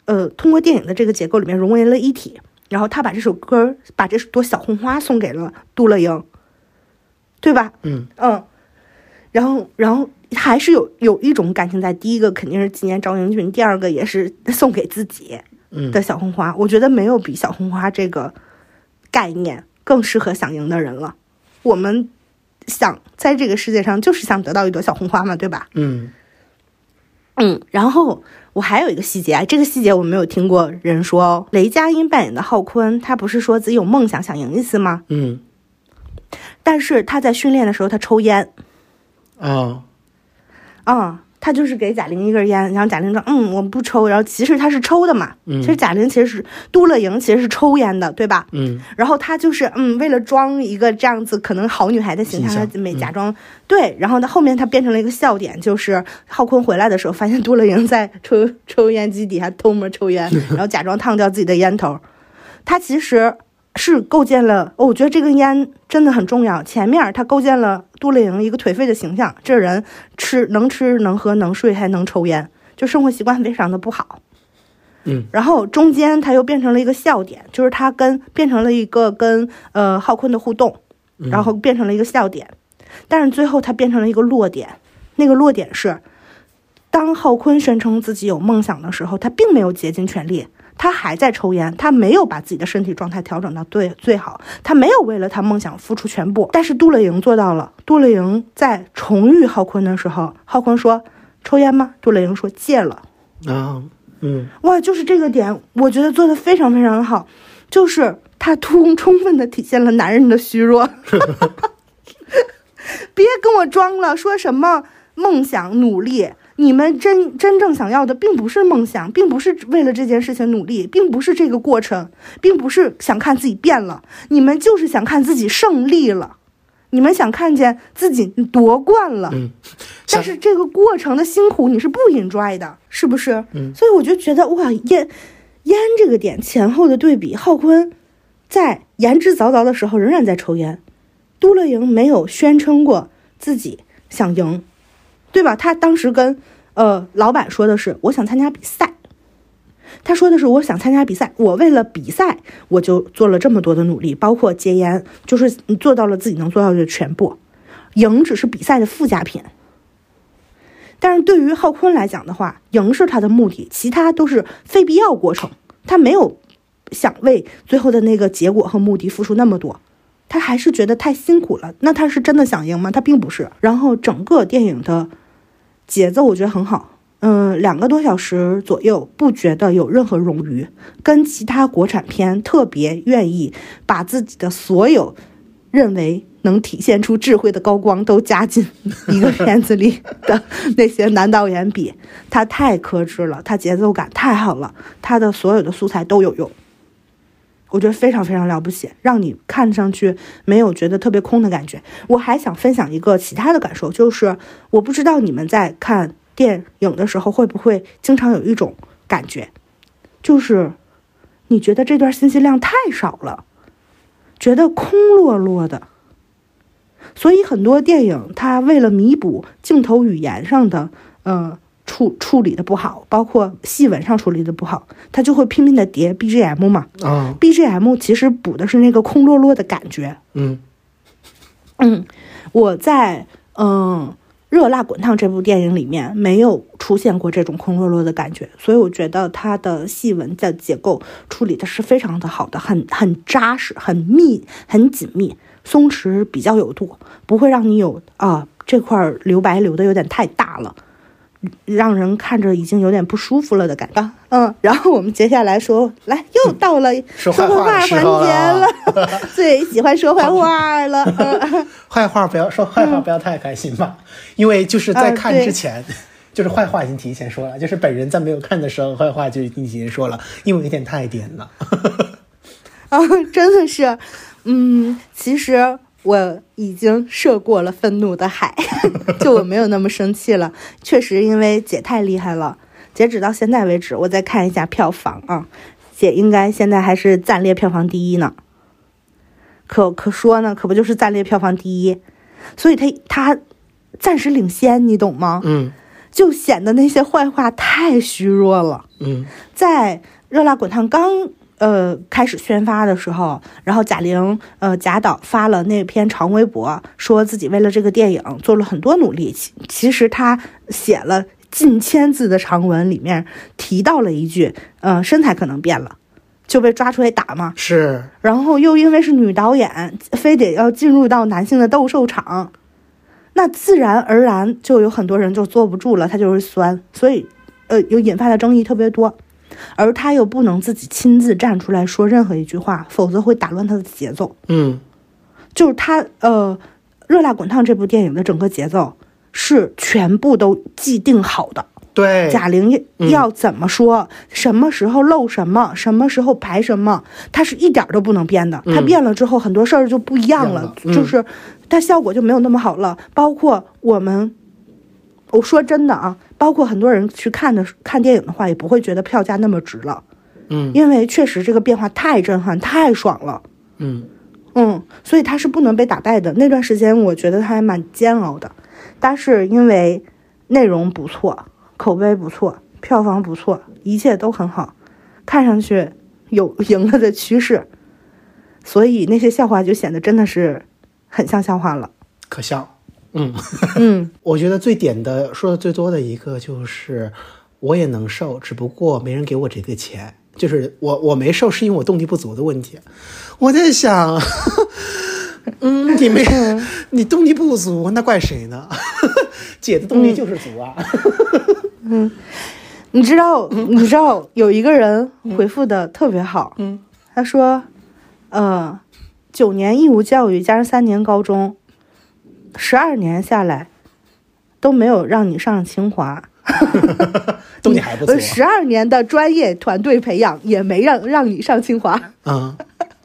呃通过电影的这个结构里面融为了一体。然后他把这首歌，把这朵小红花送给了杜乐莹，对吧？嗯嗯，然后然后还是有有一种感情在。第一个肯定是纪念赵英俊，第二个也是 送给自己嗯的小红花。我觉得没有比小红花这个概念更适合想赢的人了。我们想在这个世界上就是想得到一朵小红花嘛，对吧？嗯嗯，然后我还有一个细节啊，这个细节我没有听过人说哦。雷佳音扮演的浩坤，他不是说自己有梦想想赢一次吗？嗯但是他在训练的时候他抽烟，啊啊、他就是给贾玲一根烟，然后贾玲说嗯我不抽，然后其实他是抽的嘛。嗯其实贾玲其实是杜乐莹其实是抽烟的，对吧？嗯然后他就是嗯，为了装一个这样子可能好女孩的形象，形象她每假装、对，然后他后面他变成了一个笑点，就是浩坤回来的时候发现杜乐莹在抽 抽烟机底下偷摸抽烟，然后假装烫掉自己的烟头。他其实是构建了，哦我觉得这根烟真的很重要。前面他构建了杜丽莹一个颓废的形象，这人吃能吃能喝能睡还能抽烟，就生活习惯非常的不好。嗯然后中间他又变成了一个笑点，就是他跟变成了一个跟呃浩坤的互动，然后变成了一个笑点，但是最后他变成了一个落点，那个落点是，当浩坤宣称自己有梦想的时候，他并没有竭尽全力，他还在抽烟，他没有把自己的身体状态调整到最最好，他没有为了他梦想付出全部，但是杜乐莹做到了。杜乐莹在重遇浩坤的时候，浩坤说抽烟吗？杜乐莹说戒了。啊嗯哇，就是这个点，我觉得做的非常非常好，就是他充充分的体现了男人的虚弱。别跟我装了，说什么梦想努力，你们真真正想要的并不是梦想，并不是为了这件事情努力，并不是这个过程，并不是想看自己变了，你们就是想看自己胜利了，你们想看见自己夺冠了。嗯，但是这个过程的辛苦你是不 enjoy 的，是不是？嗯所以我就觉得哇，烟烟这个点前后的对比，浩坤在言之凿凿的时候仍然在抽烟，都乐莹没有宣称过自己想赢，对吧？他当时跟呃老板说的是我想参加比赛，他说的是我想参加比赛，我为了比赛我就做了这么多的努力，包括戒烟，就是做到了自己能做到的全部，赢只是比赛的附加品。但是对于浩坤来讲的话，赢是他的目的，其他都是非必要过程。他没有想为最后的那个结果和目的付出那么多，他还是觉得太辛苦了。那他是真的想赢吗？他并不是。然后整个电影的节奏我觉得很好，嗯，两个多小时左右，不觉得有任何冗余，跟其他国产片特别愿意把自己的所有认为能体现出智慧的高光都加进一个片子里的那些男导演比，他太克制了，他节奏感太好了，他的所有的素材都有用，我觉得非常非常了不起，让你看上去没有觉得特别空的感觉。我还想分享一个其他的感受，就是我不知道你们在看电影的时候会不会经常有一种感觉，就是你觉得这段信息量太少了。觉得空落落的。所以很多电影它为了弥补镜头语言上的呃处处理的不好，包括细纹上处理的不好，它就会拼命的叠 BGM 嘛。啊 BGM 其实补的是那个空落落的感觉。嗯嗯，我在嗯《热辣滚烫》这部电影里面没有出现过这种空落落的感觉，所以我觉得它的细纹的结构处理的是非常的好的，很很扎实、很密、很紧密，松弛比较有度，不会让你有啊这块留白留的有点太大了。让人看着已经有点不舒服了的感觉。嗯，然后我们接下来说，来又到了说坏坏话环节了了，最喜欢说坏话了。嗯 坏话不要说坏话，不要太开心吧，因为就是在看之前，就是坏话已经提前说了，就是本人在没有看的时候，坏话就已经提前说了，因为有点太点了。啊，真的是，嗯，其实我已经涉过了愤怒的海，就我没有那么生气了。确实，因为姐太厉害了。截止到现在为止，我再看一下票房啊，姐应该现在还是暂列票房第一呢。可可说呢，可不就是暂列票房第一，所以她她暂时领先，你懂吗？嗯就显得那些坏话太虚弱了。嗯在《热辣滚烫》刚呃开始宣发的时候，然后贾玲呃贾导发了那篇长微博，说自己为了这个电影做了很多努力。其其实他写了近千字的长文，里面提到了一句，呃，身材可能变了，就被抓出来打嘛。是，然后又因为是女导演，非得要进入到男性的斗兽场，那自然而然就有很多人就坐不住了，他就是酸，所以呃有引发的争议特别多。而他又不能自己亲自站出来说任何一句话，否则会打乱他的节奏。嗯就是他呃，《热辣滚烫》这部电影的整个节奏是全部都既定好的。对，贾玲要怎么说，什么时候露什么，什么时候排什么，他是一点儿都不能变的。它变了之后，很多事儿就不一样了样了，嗯就是它效果就没有那么好了。包括我们，我说真的啊，包括很多人去看的看电影的话，也不会觉得票价那么值了，嗯因为确实这个变化太震撼、太爽了。嗯嗯，所以它是不能被打败的。那段时间我觉得它还蛮煎熬的，但是因为内容不错，口碑不错，票房不错，一切都很好，看上去有 赢了的趋势，所以那些笑话就显得真的是很像笑话了。可笑。嗯，嗯，我觉得最点的说的最多的一个就是，我也能瘦，只不过没人给我这个钱。就是我我没瘦是因为我动力不足的问题。我在想，嗯，你没 你动力不足，那怪谁呢？姐的动力就是足啊。嗯你知道，你知道有一个人回复的特别好，嗯，他说，呃，九年义务教育加上三年高中，十二年下来都没有让你上清华，都你还不错。十二年的专业团队培养也没让让你上清华，嗯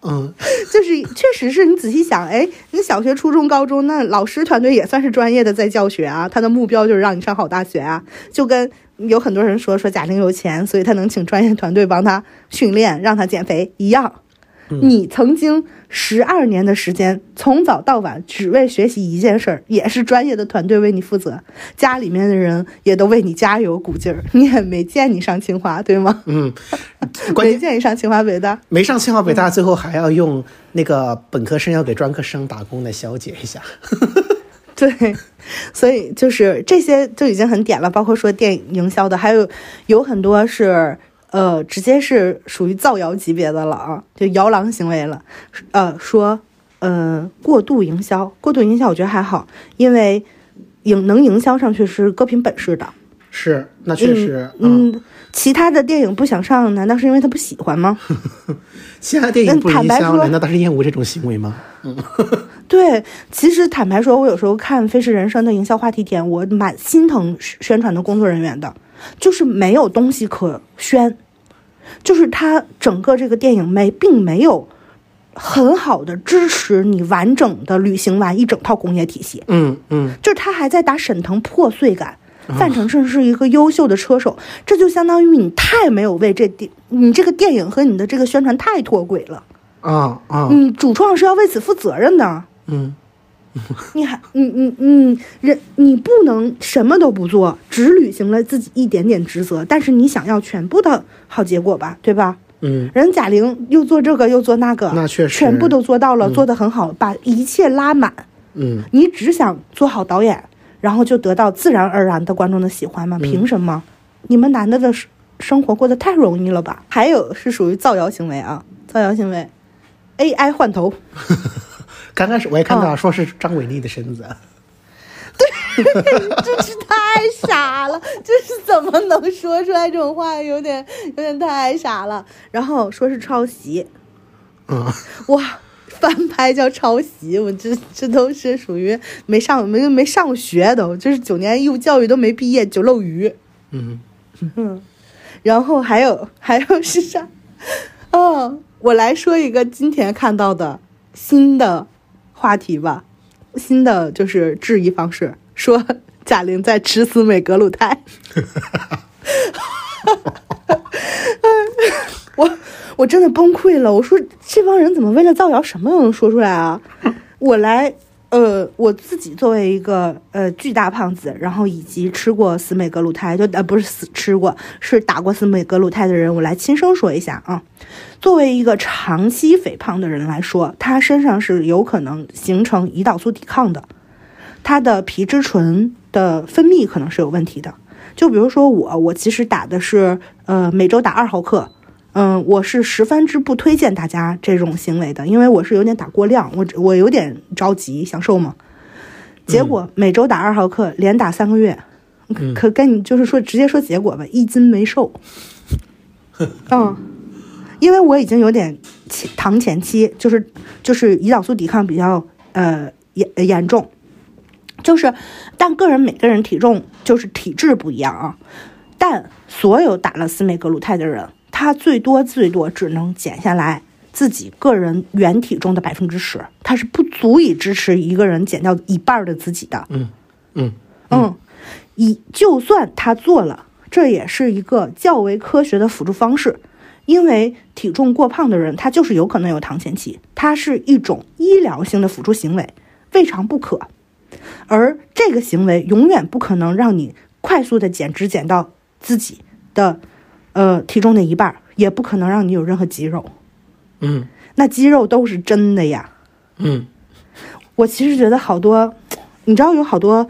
嗯，就是确实是你仔细想，哎，你小学、初中、高中那老师团队也算是专业的在教学啊，他的目标就是让你上好大学啊，就跟有很多人说说贾玲有钱，所以他能请专业团队帮他训练，让他减肥一样。你曾经十二年的时间，从早到晚只为学习一件事儿，也是专业的团队为你负责，家里面的人也都为你加油鼓劲儿，你也没见你上清华，对吗？嗯，关没键见你上清华北大。没上清华北大，最后还要用那个本科生要给专科生打工来消解一下。对，所以就是这些就已经很点了，包括说电影营销的，还有有很多是呃，直接是属于造谣级别的了啊，就摇狼行为了。呃，说呃过度营销，过度营销我觉得还好，因为营能营销上去是各凭本事的。是，那确实，嗯，嗯，其他的电影不想上，难道是因为他不喜欢吗？其他电影不营销，坦白说难道他是厌恶这种行为吗？对，其实坦白说，我有时候看《飞驰人生》的营销话题点，我蛮心疼宣传的工作人员的，就是没有东西可宣，就是他整个这个电影没并没有很好的支持你完整的履行完一整套工业体系，嗯嗯，就是他还在打沈腾破碎感。范丞丞是一个优秀的车手，这就相当于你太没有为这电你这个电影和你的这个宣传太脱轨了。啊啊，你主创是要为此负责任的。嗯，你还你你你人你不能什么都不做，只履行了自己一点点职责，但是你想要全部的好结果吧，对吧？嗯，人贾玲又做这个又做那个，那确实全部都做到了，做得很好，把一切拉满。嗯，你只想做好导演，然后就得到自然而然的观众的喜欢吗？嗯凭什么？你们男的的生生活过得太容易了吧？还有是属于造谣行为啊，造谣行为，AI 换头。刚开始我也看哦到说是张伟丽的身子，对 真是太傻了，就是怎么能说出来这种话，有点有点太傻了。然后说是抄袭，嗯，哇，翻拍叫抄袭，我这这都是属于没上没没上学都，就是九年义务教育都没毕业，就漏鱼。嗯，然后还有还有是啥？哦，我来说一个今天看到的新的话题吧，新的就是质疑方式，说 贾玲在吃死美格鲁肽。我我真的崩溃了，我说这帮人怎么为了造谣什么都能说出来啊？我来呃，我自己作为一个呃巨大胖子，然后以及吃过司美格鲁肽，就呃不是死吃过，是打过司美格鲁肽的人，我来亲身说一下啊。作为一个长期肥胖的人来说，他身上是有可能形成胰岛素抵抗的，他的皮质醇的分泌可能是有问题的。就比如说我，我其实打的是呃每周打二毫克。嗯，我是十分之不推荐大家这种行为的，因为我是有点打过量，我我有点着急想瘦嘛。结果每周打二毫克，连打三个月，可跟你就是说直接说结果吧，一斤没瘦。嗯，因为我已经有点糖前期，就是就是胰岛素抵抗比较呃严严重，就是但个人每个人体重就是体质不一样啊，但所有打了司美格鲁肽的人。他最多最多只能减下来自己个人原体重的百分之十，他是不足以支持一个人减掉一半的自己的。嗯嗯嗯，一就算他做了，这也是一个较为科学的辅助方式，因为体重过胖的人他就是有可能有糖前期，它是一种医疗性的辅助行为，未尝不可。而这个行为永远不可能让你快速的减脂减到自己的。呃，体重的一半也不可能让你有任何肌肉，嗯，那肌肉都是真的呀，嗯，我其实觉得好多，你知道有好多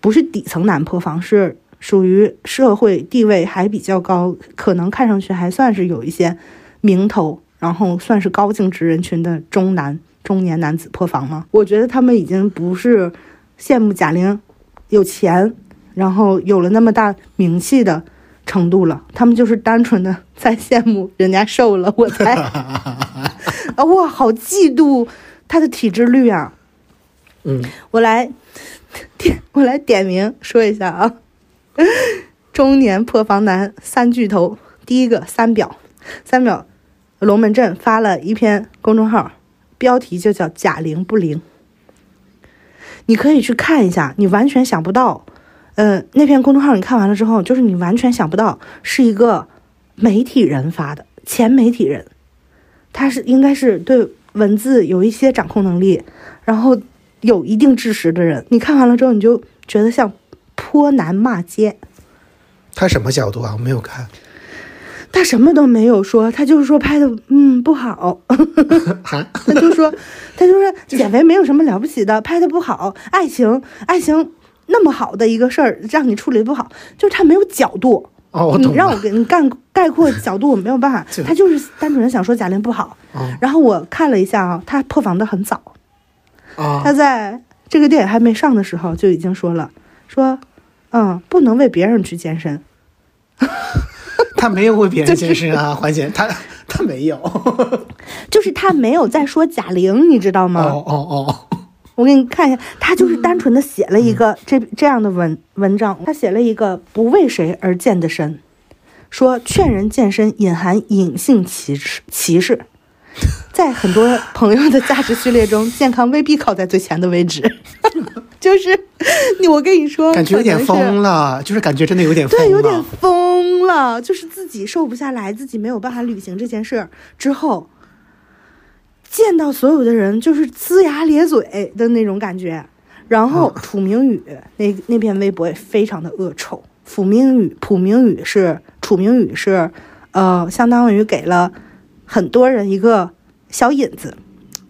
不是底层男破防，是属于社会地位还比较高，可能看上去还算是有一些名头，然后算是高净值人群的中男中年男子破防吗？我觉得他们已经不是羡慕贾玲有钱，然后有了那么大名气的。程度了，他们就是单纯的在羡慕人家瘦了，我才 啊哇，好嫉妒他的体脂率啊！嗯，我来点，我来点名说一下啊，中年破防男三巨头，第一个三表，三表龙门阵发了一篇公众号，标题就叫“贾玲不灵”，你可以去看一下，你完全想不到。呃，那篇公众号你看完了之后，就是你完全想不到是一个媒体人发的，前媒体人，他是应该是对文字有一些掌控能力，然后有一定知识的人。你看完了之后，你就觉得像泼男骂街。他什么角度啊？我没有看。他什么都没有说，他就是说拍的嗯不好。他就说，他就说 减肥没有什么了不起的，拍的不好，爱情爱情。那么好的一个事儿，让你处理不好，就是他没有角度。哦，你让我给你干概括角度，我没有办法。他就是单纯的想说贾玲不好。然后我看了一下啊，他破防的很早。他在这个电影还没上的时候就已经说了，说嗯，不能为别人去健身。他没有为别人健身啊，环姐，他他没有，就是他没有在说贾玲，你知道吗？哦哦哦。我给你看一下，他就是单纯的写了一个这这样的文文章，他写了一个不为谁而健的身，说劝人健身隐含隐性歧视歧视，在很多朋友的价值序列中，健康未必靠在最前的位置，就是你我跟你说，感觉有点疯了，就是感觉真的有点疯对，有点疯了，就是自己瘦不下来，自己没有办法履行这件事之后。见到所有的人就是龇牙咧嘴的那种感觉，然后楚明宇那那篇微博也非常的恶臭。楚明宇，楚明宇是楚明宇是，呃，相当于给了很多人一个小引子。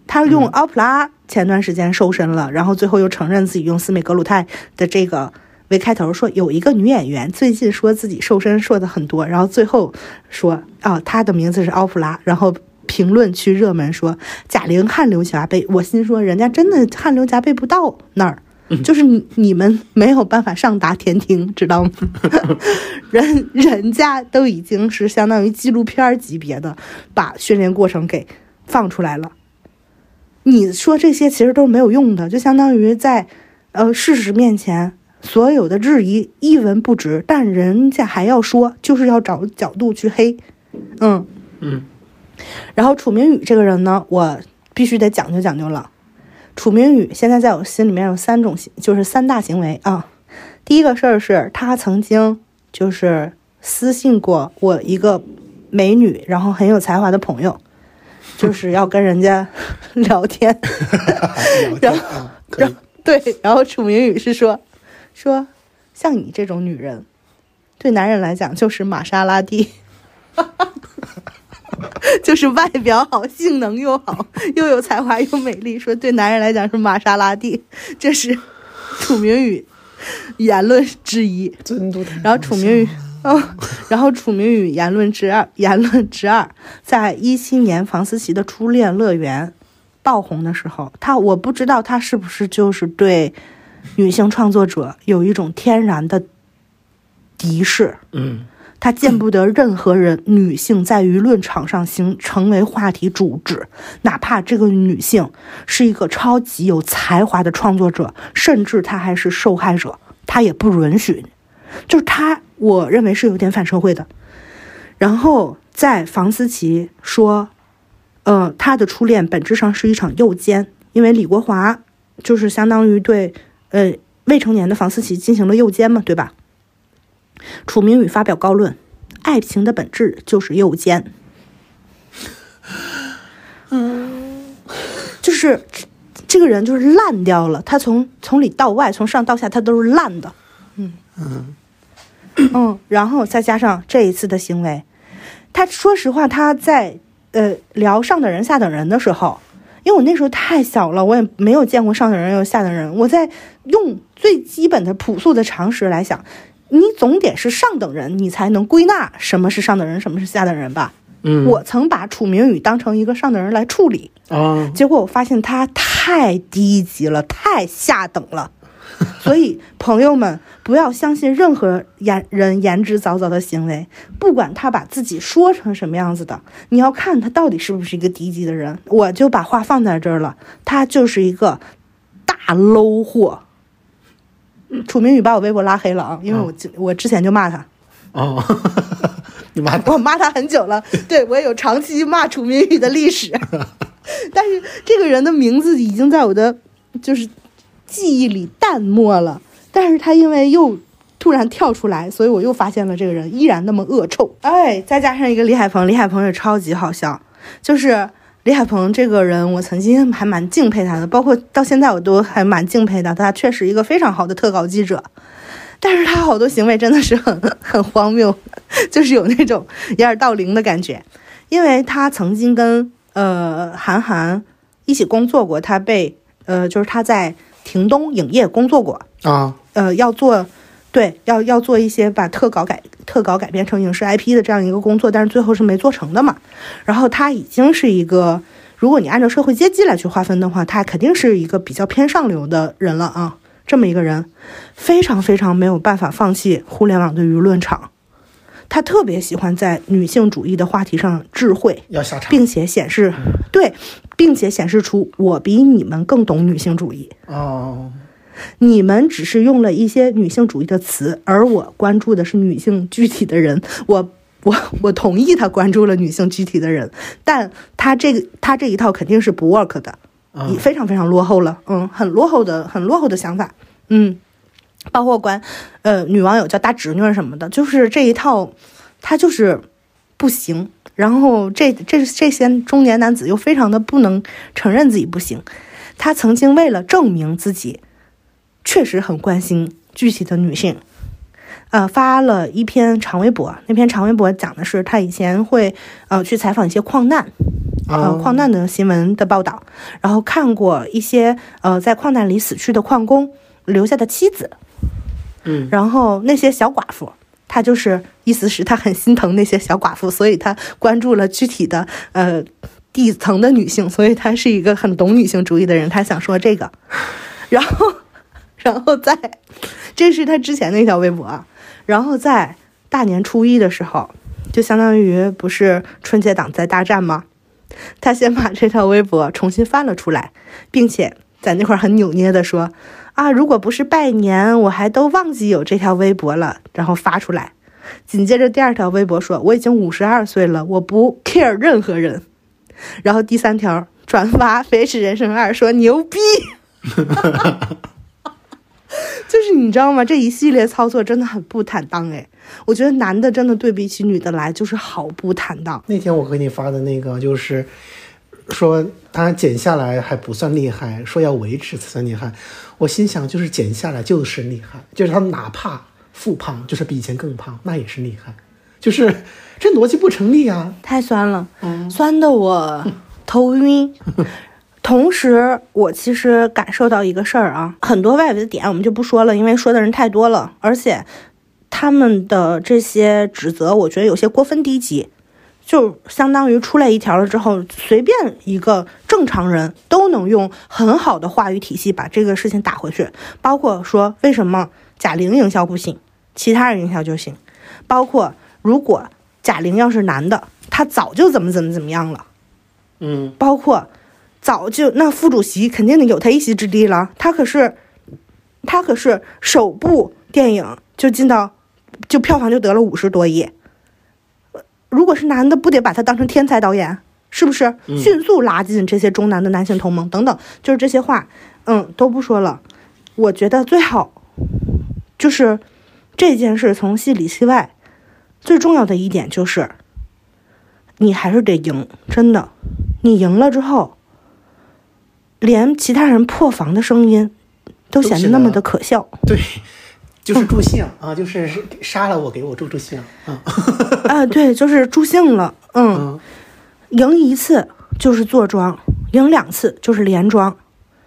他用奥普拉前段时间瘦身了，然后最后又承认自己用司美格鲁肽的这个为开头，说有一个女演员最近说自己瘦身瘦的很多，然后最后说啊，她的名字是奥普拉，然后。评论区热门说贾玲汗流浃背，我心说人家真的汗流浃背不到那儿，就是你你们没有办法上达天庭，知道吗？人人家都已经是相当于纪录片级别的把训练过程给放出来了，你说这些其实都是没有用的，就相当于在呃事实面前所有的质疑一文不值，但人家还要说，就是要找角度去黑，嗯嗯。然后楚明宇这个人呢，我必须得讲究讲究了。楚明宇现在在我心里面有三种行，就是三大行为啊。第一个事儿是他曾经就是私信过我一个美女，然后很有才华的朋友，就是要跟人家 聊天。聊天啊，可以。对，然后楚明宇是说说像你这种女人，对男人来讲就是玛莎拉蒂。就是外表好，性能又好，又有才华又美丽，说对男人来讲是玛莎拉蒂，这是楚明宇言论之一。然后楚明宇，嗯，然后楚明宇言论之二，言论之二，在一七年房思琪的初恋乐园爆红的时候，他我不知道他是不是就是对女性创作者有一种天然的敌视，嗯他见不得任何人女性在舆论场上行成为话题主旨，哪怕这个女性是一个超级有才华的创作者，甚至她还是受害者，他也不允许。就是他，我认为是有点反社会的。然后在房思琪说，呃，他的初恋本质上是一场诱奸，因为李国华就是相当于对呃未成年的房思琪进行了诱奸嘛，对吧？楚明宇发表高论：爱情的本质就是诱奸。嗯，就是这个人就是烂掉了，他从从里到外，从上到下，他都是烂的。嗯嗯嗯，然后再加上这一次的行为，他说实话，他在呃聊上等人下等人的时候，因为我那时候太小了，我也没有见过上等人有下等人，我在用最基本的朴素的常识来想，你总得是上等人，你才能归纳什么是上等人，什么是下等人吧。嗯，我曾把楚明宇当成一个上等人来处理，啊，结果我发现他太低级了，太下等了。所以，朋友们不要相信任何言人言之凿凿的行为，不管他把自己说成什么样子的，你要看他到底是不是一个低级的人。我就把话放在这儿了，他就是一个大 low 货。楚明宇把我微博拉黑了啊，因为我之我之前就骂他，哦，你骂我骂他很久了，对我也有长期骂楚明宇的历史，但是这个人的名字已经在我的就是记忆里淡漠了。但是他因为又突然跳出来，所以我又发现了这个人依然那么恶臭。哎，再加上一个李海鹏，李海鹏也超级好笑，就是李海鹏这个人，我曾经还蛮敬佩他的，包括到现在我都还蛮敬佩他，他确实一个非常好的特稿记者。但是他好多行为真的是很 很荒谬，就是有那种掩耳盗铃的感觉，因为他曾经跟呃韩寒一起工作过，他被呃就是他在亭东影业工作过，啊，呃要做对要要做一些把特稿改特稿改编成影视 IP 的这样一个工作，但是最后是没做成的嘛。然后他已经是一个，如果你按照社会阶级来去划分的话，他肯定是一个比较偏上流的人了啊。这么一个人，非常非常没有办法放弃互联网的舆论场。他特别喜欢在女性主义的话题上智慧，要下场并且显示对，并且显示出我比你们更懂女性主义。哦，你们只是用了一些女性主义的词，而我关注的是女性具体的人。我我我同意他关注了女性具体的人，但他这个他这一套肯定是不 work 的，嗯也非常非常落后了，嗯，很落后的很落后的想法，嗯，包括关呃女网友叫大侄女什么的，就是这一套，他就是不行。然后这这这些中年男子又非常的不能承认自己不行，他曾经为了证明自己，确实很关心具体的女性，呃，发了一篇长微博。那篇长微博讲的是他以前会呃去采访一些矿难，呃啊，矿难的新闻的报道，然后看过一些呃在矿难里死去的矿工留下的妻子，嗯，然后那些小寡妇。他就是意思是他很心疼那些小寡妇，所以他关注了具体的呃底层的女性，所以他是一个很懂女性主义的人。他想说这个，然后，然后在这是他之前那条微博，然后在大年初一的时候，就相当于不是春节档在大战吗？他先把这条微博重新翻了出来，并且在那块很扭捏的说：“啊，如果不是拜年，我还都忘记有这条微博了。”然后发出来。紧接着第二条微博说：“我已经五十二岁了，我不 care 任何人。”然后第三条转发《飞驰人生二》说：“牛逼！” 就是你知道吗？这一系列操作真的很不坦荡哎，我觉得男的真的对比起女的来就是好不坦荡。那天我给你发的那个就是，说他减下来还不算厉害，说要维持才算厉害。我心想，就是减下来就是厉害，就是他哪怕复胖，就是比以前更胖，那也是厉害。就是这逻辑不成立啊！太酸了，嗯酸的我头晕。同时，我其实感受到一个事儿啊，很多外围的点我们就不说了，因为说的人太多了，而且他们的这些指责，我觉得有些过分低级，就相当于出来一条了之后，随便一个正常人都能用很好的话语体系把这个事情打回去，包括说为什么贾玲营销不行，其他人营销就行，包括如果贾玲要是男的，他早就怎么怎么怎么样了。嗯，包括早就那副主席肯定得有他一席之地了，他可是他可是首部电影就进到就票房就得了五十多亿，如果是男的，不得把他当成天才导演？是不是迅速拉近这些中南的男性同盟等等？就是这些话，嗯，都不说了。我觉得最好就是这件事从戏里戏外最重要的一点就是，你还是得赢，真的。你赢了之后，连其他人破防的声音都显得那么的可笑。对，就是助兴啊，就是杀了我给我助助兴啊。啊，对，就是助兴了。嗯，嗯赢一次就是坐庄，赢两次就是连庄。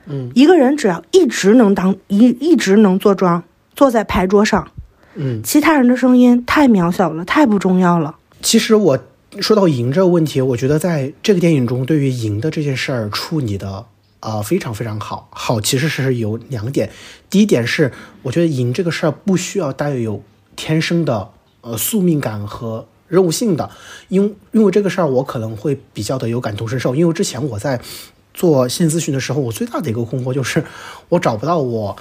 嗯一个人只要一直能当一一直能坐庄，坐在牌桌上，嗯，其他人的声音太渺小了，太不重要了。其实我说到赢这个问题，我觉得在这个电影中，对于赢的这件事儿处理的啊、呃非常非常好。好其实是有两点，第一点是我觉得赢这个事儿不需要带有天生的呃宿命感和任务性的，因因为这个事儿我可能会比较的有感同身受，因为之前我在做心理咨询的时候，我最大的一个困惑就是我找不到我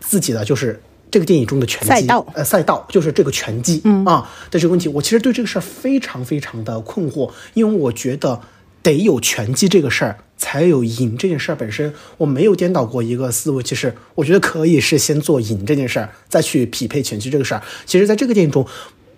自己的就是这个电影中的拳击赛道呃，赛道就是这个拳击、嗯啊的这个问题，我其实对这个事儿非常非常的困惑，因为我觉得得有拳击这个事儿，才有赢这件事儿本身。我没有颠倒过一个思维，其实我觉得可以是先做赢这件事儿，再去匹配前期这个事儿。其实，在这个电影中，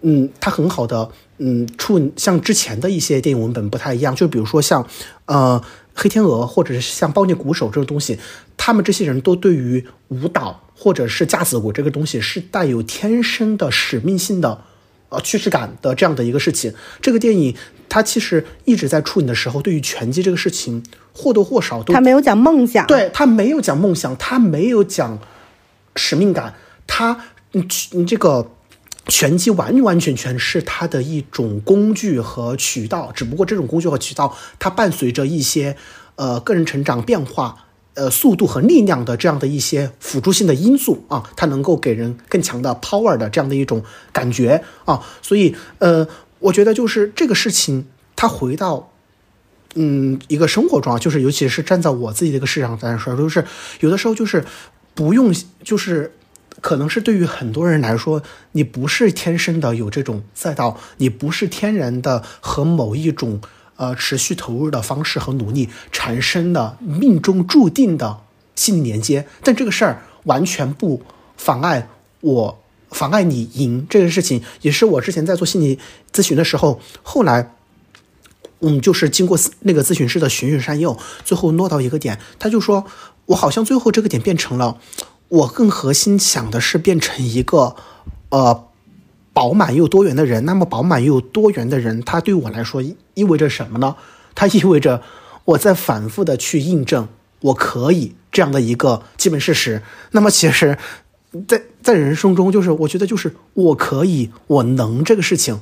嗯，它很好的，嗯，处像之前的一些电影文本不太一样，就比如说像，呃，黑天鹅或者是像暴虐鼓手这种东西，他们这些人都对于舞蹈或者是架子鼓这个东西是带有天生的使命性的。呃，趋势感的这样的一个事情，这个电影它其实一直在处理的时候，对于拳击这个事情或多或少都他没有讲梦想，，对他没有讲梦想，他没有讲使命感，他你你这个拳击完完全全是它的一种工具和渠道，只不过这种工具和渠道它伴随着一些呃个人成长变化。呃，速度和力量的这样的一些辅助性的因素啊，它能够给人更强的 power 的这样的一种感觉啊，所以呃，我觉得就是这个事情，它回到嗯，一个生活中，就是尤其是站在我自己的一个市场来说，就是有的时候就是不用，就是可能是对于很多人来说，你不是天生的有这种赛道，你不是天然的和某一种呃持续投入的方式和努力产生的命中注定的心理连接，但这个事儿完全不妨碍我。妨碍你赢这件事情，也是我之前在做心理咨询的时候，后来嗯，就是经过那个咨询师的循循善诱，最后落到一个点，他就说，我好像最后这个点变成了，我更核心想的是变成一个，呃，饱满又多元的人。那么饱满又多元的人，他对我来说意意味着什么呢？它意味着我在反复的去印证我可以这样的一个基本事实。那么其实，在在人生中，就是我觉得就是我可以，我能这个事情，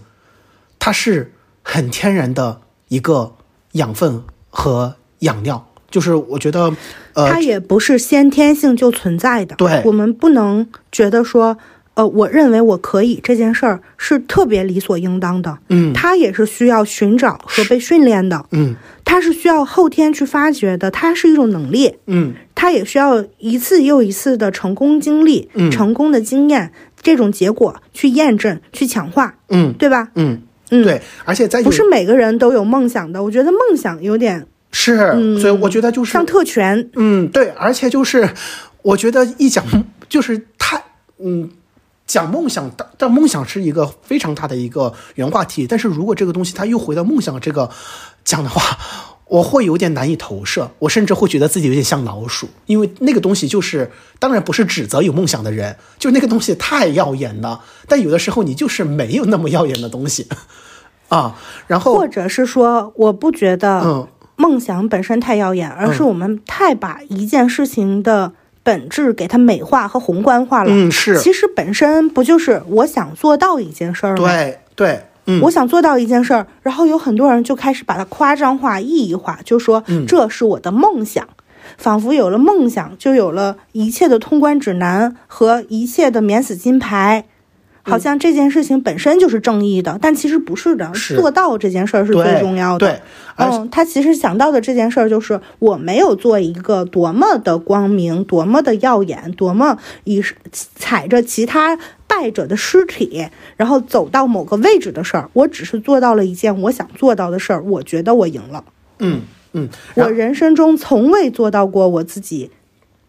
它是很天然的一个养分和养料。就是我觉得，呃，它也不是先天性就存在的。对我们不能觉得说，呃，我认为我可以这件事儿是特别理所应当的。嗯它也是需要寻找和被训练的，嗯它是需要后天去发掘的，它是一种能力。嗯它也需要一次又一次的成功经历、嗯成功的经验这种结果去验证、去强化，嗯对吧？嗯，嗯，，对，而且在不是每个人都有梦想的。我觉得梦想有点是，所以我觉得就是像特权，嗯，对，而且就是，我觉得一讲就是太，嗯，讲梦想，但但梦想是一个非常大的一个原话题。但是如果这个东西它又回到梦想这个讲的话，我会有点难以投射，我甚至会觉得自己有点像老鼠，因为那个东西就是，当然不是指责有梦想的人，就那个东西太耀眼了，但有的时候你就是没有那么耀眼的东西，啊，然后或者是说，我不觉得嗯。梦想本身太耀眼，而是我们太把一件事情的本质给它美化和宏观化了。嗯是其实本身不就是我想做到一件事儿吗？对对，嗯，我想做到一件事儿，然后有很多人就开始把它夸张化、意义化，就说嗯这是我的梦想，仿佛有了梦想，就有了一切的通关指南和一切的免死金牌。好像这件事情本身就是正义的，但其实不是的。是做到这件事儿是最重要的。对，而嗯，他其实想到的这件事儿就是，我没有做一个多么的光明、多么的耀眼、多么以踩着其他败者的尸体，然后走到某个位置的事儿，我只是做到了一件我想做到的事儿，我觉得我赢了。嗯嗯，我人生中从未做到过我自己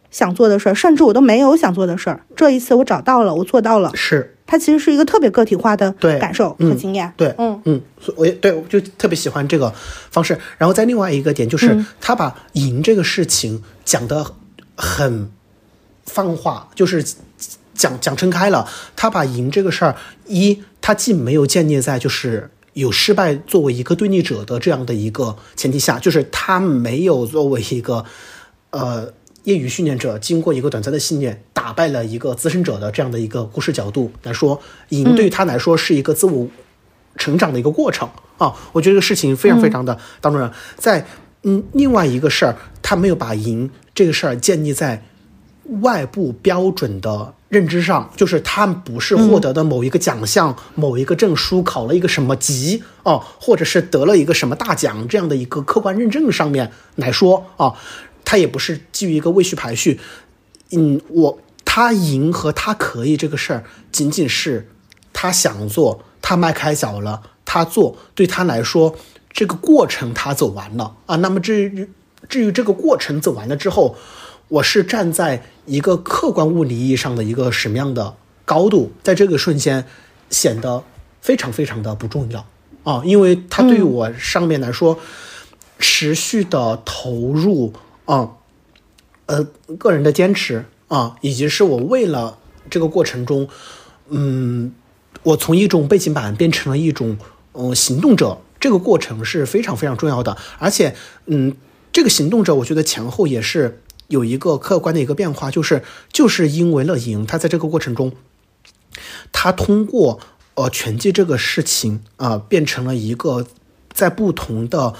想做的事儿，甚至我都没有想做的事儿。这一次我找到了，我做到了。是它其实是一个特别个体化的感受和嗯经验。对，嗯嗯，所以我也对，我就特别喜欢这个方式。然后在另外一个点，就是、嗯他把赢这个事情讲得很泛化，就是讲讲撑开了。他把赢这个事儿，一，他既没有建立在就是有失败作为一个对立者的这样的一个前提下，就是他没有作为一个呃业余训练者经过一个短暂的训练打败了一个资深者的这样的一个故事角度来说，赢对他来说是一个自我成长的一个过程啊。我觉得这个事情非常非常的当然，在嗯另外一个事儿，他没有把赢这个事儿建立在外部标准的认知上，就是他不是获得的某一个奖项、某一个证书、考了一个什么级哦，或者是得了一个什么大奖这样的一个客观认证上面来说啊，他也不是基于一个位序排序。嗯，我他赢和他可以这个事儿，仅仅是他想做，他迈开脚了，他做，对他来说，这个过程他走完了啊。那么至于至于这个过程走完了之后，我是站在一个客观物理意义上的一个什么样的高度，在这个瞬间显得非常非常的不重要啊，因为它对于我上面来说，持续的投入啊，呃，个人的坚持啊，以及是我为了这个过程中，嗯，我从一种背景板变成了一种嗯、呃行动者，这个过程是非常非常重要的。而且，嗯，这个行动者，我觉得前后也是有一个客观的一个变化，就是就是因为了赢，他在这个过程中，他通过呃拳击这个事情啊、变成了一个在不同的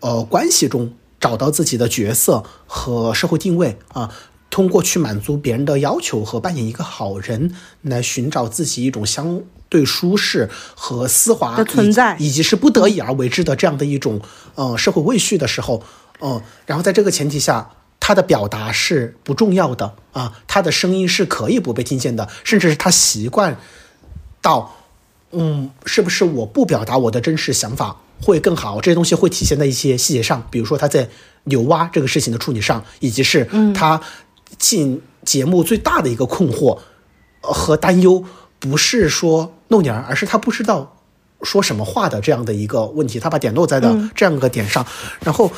呃关系中找到自己的角色和社会定位啊。通过去满足别人的要求和扮演一个好人，来寻找自己一种相对舒适和丝滑的存在以及是不得已而为之的这样的一种呃社会位序的时候，嗯、然后在这个前提下，他的表达是不重要的啊，他的声音是可以不被听见的，甚至是他习惯到，嗯，是不是我不表达我的真实想法会更好？这些东西会体现在一些细节上，比如说他在牛蛙这个事情的处理上，以及是他进节目最大的一个困惑呃和担忧，不是说弄点儿，而是他不知道说什么话的这样的一个问题，他把点落在了这样一个点上，然后。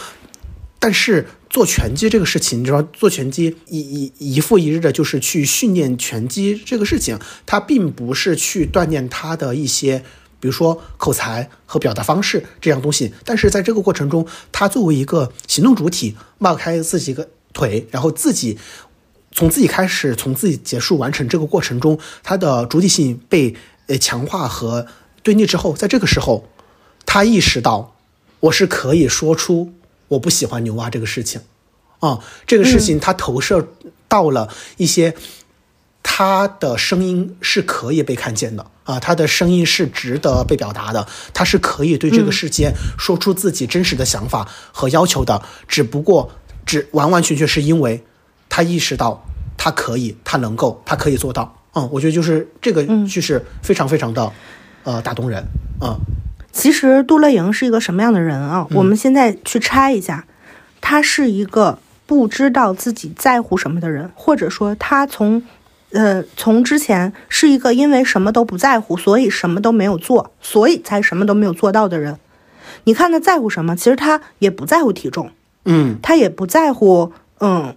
但是做拳击这个事情，你知道，做拳击一一一复一日的，就是去训练拳击这个事情，它并不是去锻炼他的一些，比如说口才和表达方式这样东西。但是在这个过程中，他作为一个行动主体，迈开自己的腿，然后自己从自己开始，从自己结束，完成这个过程中，他的主体性被呃强化和对立之后，在这个时候，他意识到我是可以说出我不喜欢牛蛙这个事情，啊，这个事情他投射到了一些他的声音是可以被看见的啊，他的声音是值得被表达的，他是可以对这个世界说出自己真实的想法和要求的，只不过只完完全全是因为他意识到他可以，他能够，他可以做到。嗯，我觉得就是这个句式非常非常的呃打动人啊。其实杜乐莹是一个什么样的人啊？嗯我们现在去拆一下，他是一个不知道自己在乎什么的人，或者说他从，呃，从之前是一个因为什么都不在乎，所以什么都没有做，所以才什么都没有做到的人。你看他在乎什么？其实他也不在乎体重，嗯他也不在乎嗯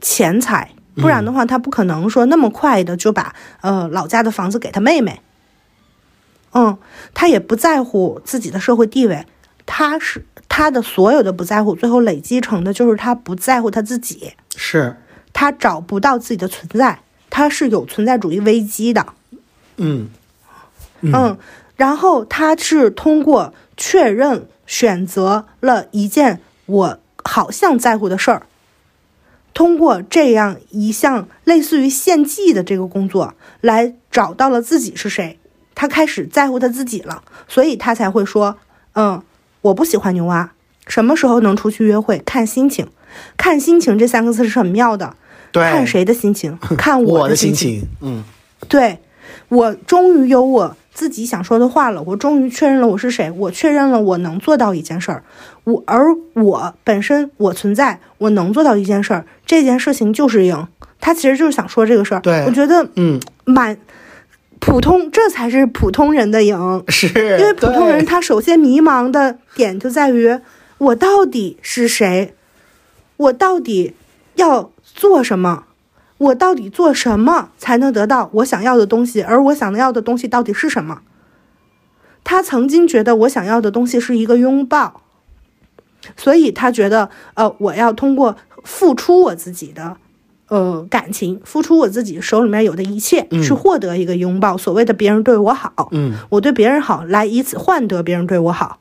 钱财，不然的话，他不可能说那么快的就把呃老家的房子给他妹妹。嗯，他也不在乎自己的社会地位，他是他的所有的不在乎，最后累积成的就是他不在乎他自己，是，他找不到自己的存在，他是有存在主义危机的。嗯嗯，然后他是通过确认选择了一件我好像在乎的事儿，通过这样一项类似于献祭的这个工作，来找到了自己是谁。他开始在乎他自己了，所以他才会说：“嗯，我不喜欢牛蛙，什么时候能出去约会，看心情。看心情这三个字是很妙的，对，看谁的心情，看我的心情，嗯。对我终于有我自己想说的话了，我终于确认了我是谁，我确认了我能做到一件事儿，我而我本身我存在，我能做到一件事儿，这件事情就是赢。他其实就是想说这个事儿，对。我觉得嗯，蛮普通，这才是普通人的赢。是，因为普通人他首先迷茫的点就在于我到底是谁，我到底要做什么，我到底做什么才能得到我想要的东西，而我想要的东西到底是什么？他曾经觉得我想要的东西是一个拥抱，所以他觉得呃，我要通过付出我自己的。呃，感情付出我自己手里面有的一切，嗯去获得一个拥抱。所谓的别人对我好，嗯我对别人好，来以此换得别人对我好。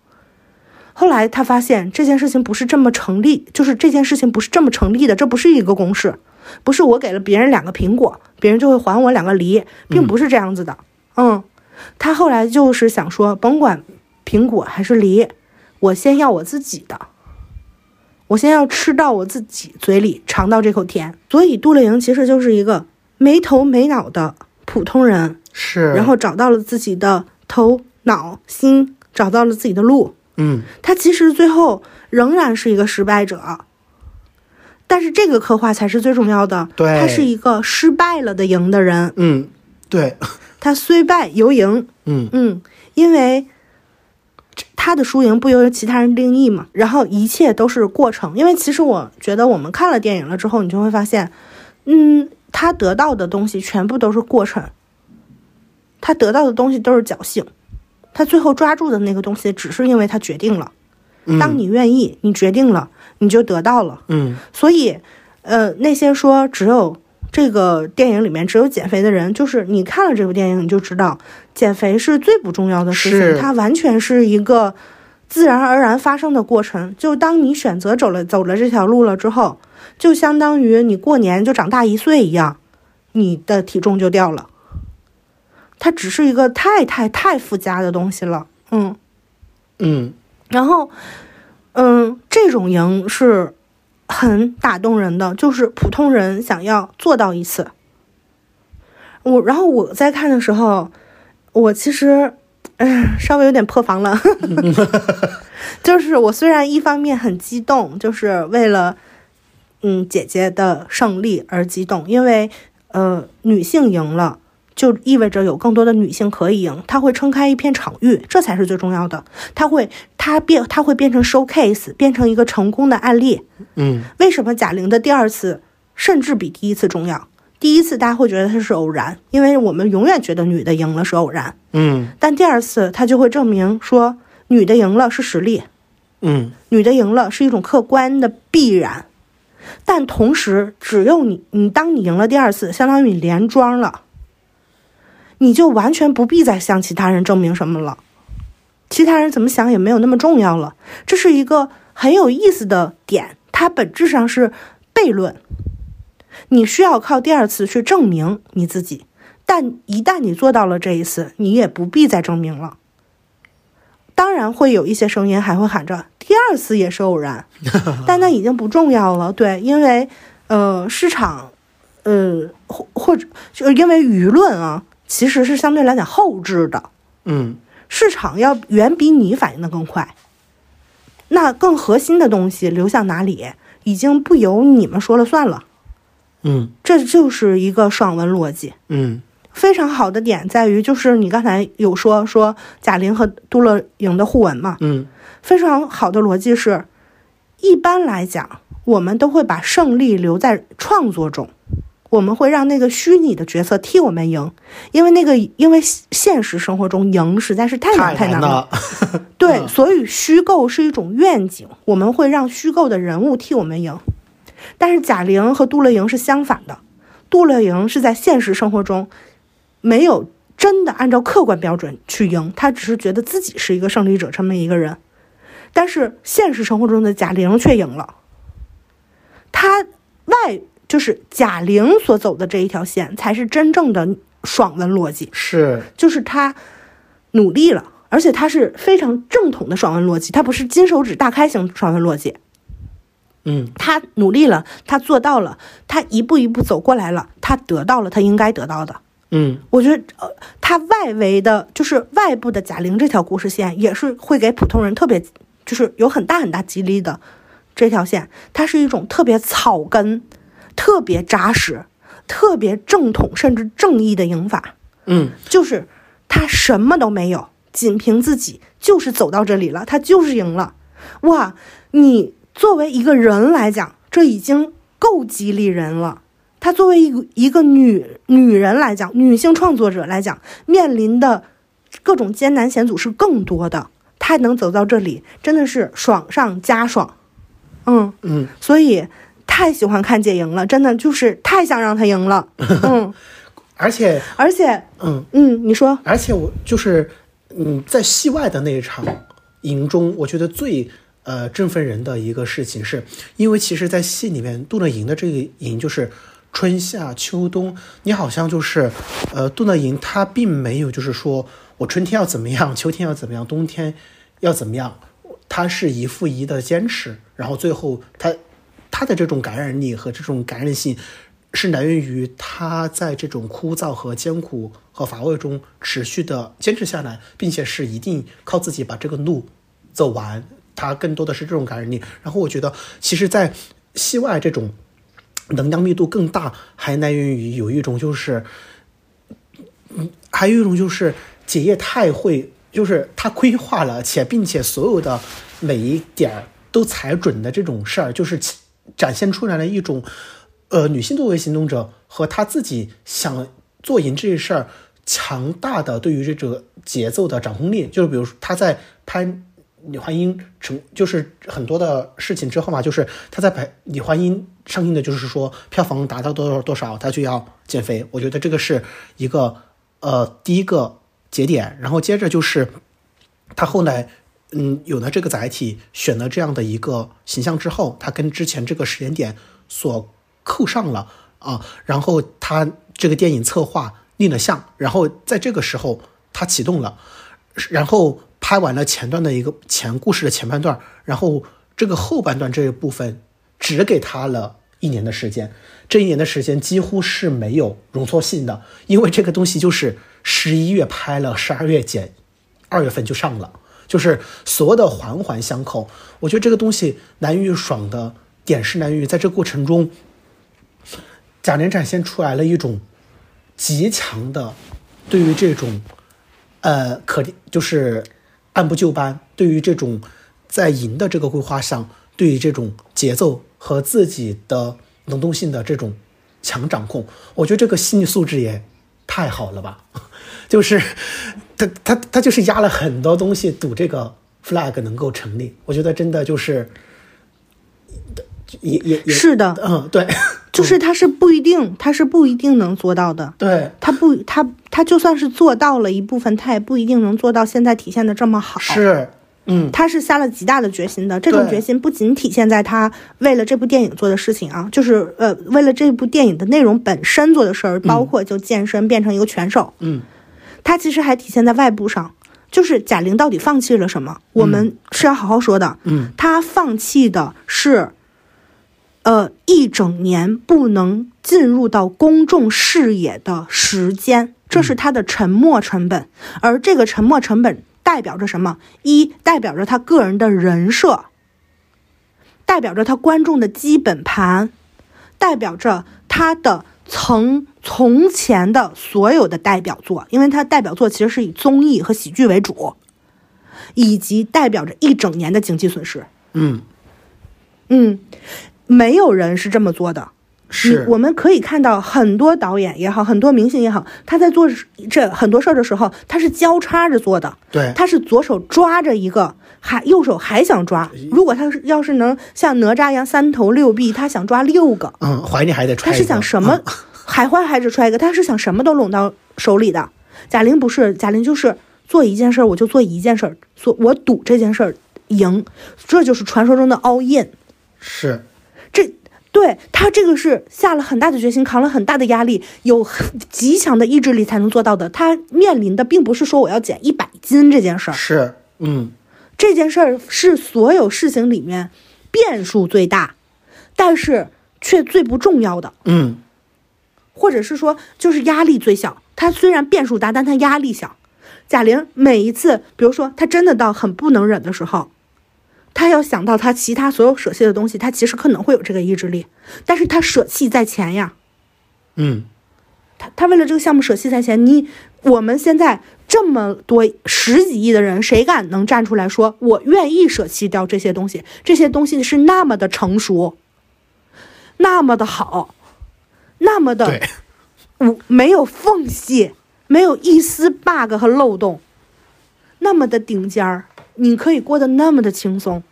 后来他发现这件事情不是这么成立，就是这件事情不是这么成立的，这不是一个公式，不是我给了别人两个苹果，别人就会还我两个梨，并不是这样子的。嗯，他后来就是想说，甭管苹果还是梨，我先要我自己的，我先要吃到我自己嘴里尝到这口甜。所以杜丽莹其实就是一个没头没脑的普通人，是，然后找到了自己的头脑心，找到了自己的路。嗯他其实最后仍然是一个失败者，但是这个刻画才是最重要的。对他是一个失败了的赢的人，嗯，对，他虽败犹赢。嗯嗯，因为他的输赢不由其他人定义嘛，然后一切都是过程。因为其实我觉得我们看了电影了之后，你就会发现，嗯，他得到的东西全部都是过程，他得到的东西都是侥幸，他最后抓住的那个东西，只是因为他决定了。嗯，当你愿意，你决定了，你就得到了。嗯所以，呃，那些说只有这个电影里面只有减肥的人，就是你看了这部电影，你就知道减肥是最不重要的事是情，它完全是一个自然而然发生的过程。就当你选择走了走了这条路了之后，就相当于你过年就长大一岁一样，你的体重就掉了。它只是一个太太太附加的东西了，嗯。嗯然后，嗯，这种赢是很打动人的，就是普通人想要做到一次。我然后我在看的时候，我其实，嗯，稍微有点破防了，就是我虽然一方面很激动，就是为了嗯姐姐的胜利而激动，因为呃女性赢了。就意味着有更多的女性可以赢，它会撑开一片场域，这才是最重要的。它会，它变，它会变成 showcase，变成一个成功的案例。嗯为什么贾玲的第二次甚至比第一次重要？第一次大家会觉得它是偶然，因为我们永远觉得女的赢了是偶然，嗯但第二次它就会证明说女的赢了是实力，嗯女的赢了是一种客观的必然。但同时，只有你，你当你赢了第二次，相当于你连庄了。你就完全不必再向其他人证明什么了，其他人怎么想也没有那么重要了。这是一个很有意思的点，它本质上是悖论。你需要靠第二次去证明你自己，但一旦你做到了这一次，你也不必再证明了。当然会有一些声音还会喊着第二次也是偶然，但那已经不重要了。对，因为呃市场，呃或或者就因为舆论啊。其实是相对来讲后置的，嗯。市场要远比你反应的更快。那更核心的东西流向哪里，已经不由你们说了算了。嗯。这就是一个爽文逻辑，嗯。非常好的点在于，就是你刚才有说说贾玲和杜乐莹的互文嘛，嗯。非常好的逻辑是，一般来讲，我们都会把胜利留在创作中，我们会让那个虚拟的角色替我们赢，因为那个因为现实生活中赢实在是太难太难了。对，嗯所以虚构是一种愿景，我们会让虚构的人物替我们赢。但是贾玲和杜乐莹是相反的，杜乐莹是在现实生活中没有真的按照客观标准去赢，她只是觉得自己是一个胜利者这么一个人。但是现实生活中的贾玲却赢了，她外就是贾玲所走的这一条线才是真正的爽文逻辑。是，就是她努力了，而且她是非常正统的爽文逻辑，她不是金手指大开型爽文逻辑。嗯她努力了，她做到了，她一步一步走过来了，她得到了她应该得到的。嗯我觉得，呃，她外围的，就是外部的贾玲这条故事线，也是会给普通人特别，就是有很大很大激励的。这条线，它是一种特别草根、特别扎实、特别正统甚至正义的赢法。嗯就是他什么都没有，仅凭自己就是走到这里了，他就是赢了。哇，你作为一个人来讲，这已经够激励人了。他作为一个一个女女人来讲，女性创作者来讲，面临的各种艰难险阻是更多的。她能走到这里，真的是爽上加爽。嗯，嗯，所以太喜欢看姐赢了，真的就是太想让她赢了。嗯，而且而且，嗯，嗯，你说，而且我就是嗯，在戏外的那一场赢中，我觉得最呃振奋人的一个事情是，因为其实，在戏里面杜乐莹的这个营就是春夏秋冬，你好像就是呃杜乐莹她并没有就是说我春天要怎么样，秋天要怎么样，冬天要怎么样，她是一负一的坚持，然后最后她他的这种感染力和这种感染性。是来源于他在这种枯燥和艰苦和乏味中持续的坚持下来，并且是一定靠自己把这个路走完。他更多的是这种感染力。然后我觉得，其实，在戏外这种能量密度更大，还来源于有一种就是，嗯，还有一种就是姐叶太会，就是他规划了，且并且所有的每一点都踩准的这种事儿，就是展现出来了一种。呃，女性作为行动者和她自己想做赢这件事儿，强大的对于这个节奏的掌控力，就是比如说她在拍《李焕英》成，就是很多的事情之后嘛，就是她在拍《李焕英》上映的，就是说票房达到多少多少，她就要减肥。我觉得这个是一个呃第一个节点，然后接着就是她后来。嗯，有了这个载体，选了这样的一个形象之后，她跟之前这个时间点所扣上了啊，然后他这个电影策划立了项，然后在这个时候他启动了，然后拍完了前段的一个前故事的前半段，然后这个后半段这一部分只给他了一年的时间，这一年的时间几乎是没有容错性的，因为这个东西就是十一月拍了，十二月剪，二月份就上了，就是所有的环环相扣。我觉得这个东西难于爽的点是难于在这过程中。贾玲展现出来了一种极强的对于这种呃可就是按部就班，对于这种在赢的这个规划上，对于这种节奏和自己的能动性的这种强掌控，我觉得这个心理素质也太好了吧！就是他他他就是压了很多东西赌这个 flag 能够成立，我觉得真的就是也也也是的嗯，对。就是他是不一定，他是不一定能做到的。对，他不，他他就算是做到了一部分，他也不一定能做到现在体现的这么好。是，嗯，他是下了极大的决心的。这种决心不仅体现在他为了这部电影做的事情啊，就是呃，为了这部电影的内容本身做的事儿，包括就健身变成一个拳手。嗯，他其实还体现在外部上，就是贾玲到底放弃了什么？我们是要好好说的。嗯，她放弃的是。呃，一整年不能进入到公众视野的时间，这是她的沉没成本。而这个沉没成本代表着什么？一代表着她个人的人设，代表着他观众的基本盘，代表着他的曾从前的所有的代表作，因为它代表作其实是以综艺和喜剧为主，以及代表着一整年的经济损失。嗯，嗯，没有人是这么做的。是我们可以看到很多导演也好，很多明星也好，他在做这很多事儿的时候，他是交叉着做的。对，他是左手抓着一个，还右手还想抓。如果他是要是能像哪吒一样三头六臂，他想抓六个，嗯，怀里还得揣他。是想什么嗯？海花还是揣一个？他是想什么都拢到手里的。贾玲不是，贾玲就是做一件事儿我就做一件事儿，做我赌这件事儿赢，这就是传说中的 all in。是，这对他这个是下了很大的决心，扛了很大的压力，有很极强的意志力才能做到的。他面临的并不是说我要减一百斤这件事儿，是，嗯，这件事儿是所有事情里面变数最大，但是却最不重要的，嗯，或者是说就是压力最小。他虽然变数大，但他压力小。贾玲每一次，比如说他真的到很不能忍的时候，他要想到他其他所有舍弃的东西，他其实可能会有这个意志力，但是他舍弃在前呀。嗯，他他为了这个项目舍弃在前，你我们现在这么多十几亿的人，谁敢能站出来说我愿意舍弃掉这些东西？这些东西是那么的成熟，那么的好，那么的对，无没有缝隙，没有一丝 bug 和漏洞，那么的顶尖儿，你可以过得那么的轻松，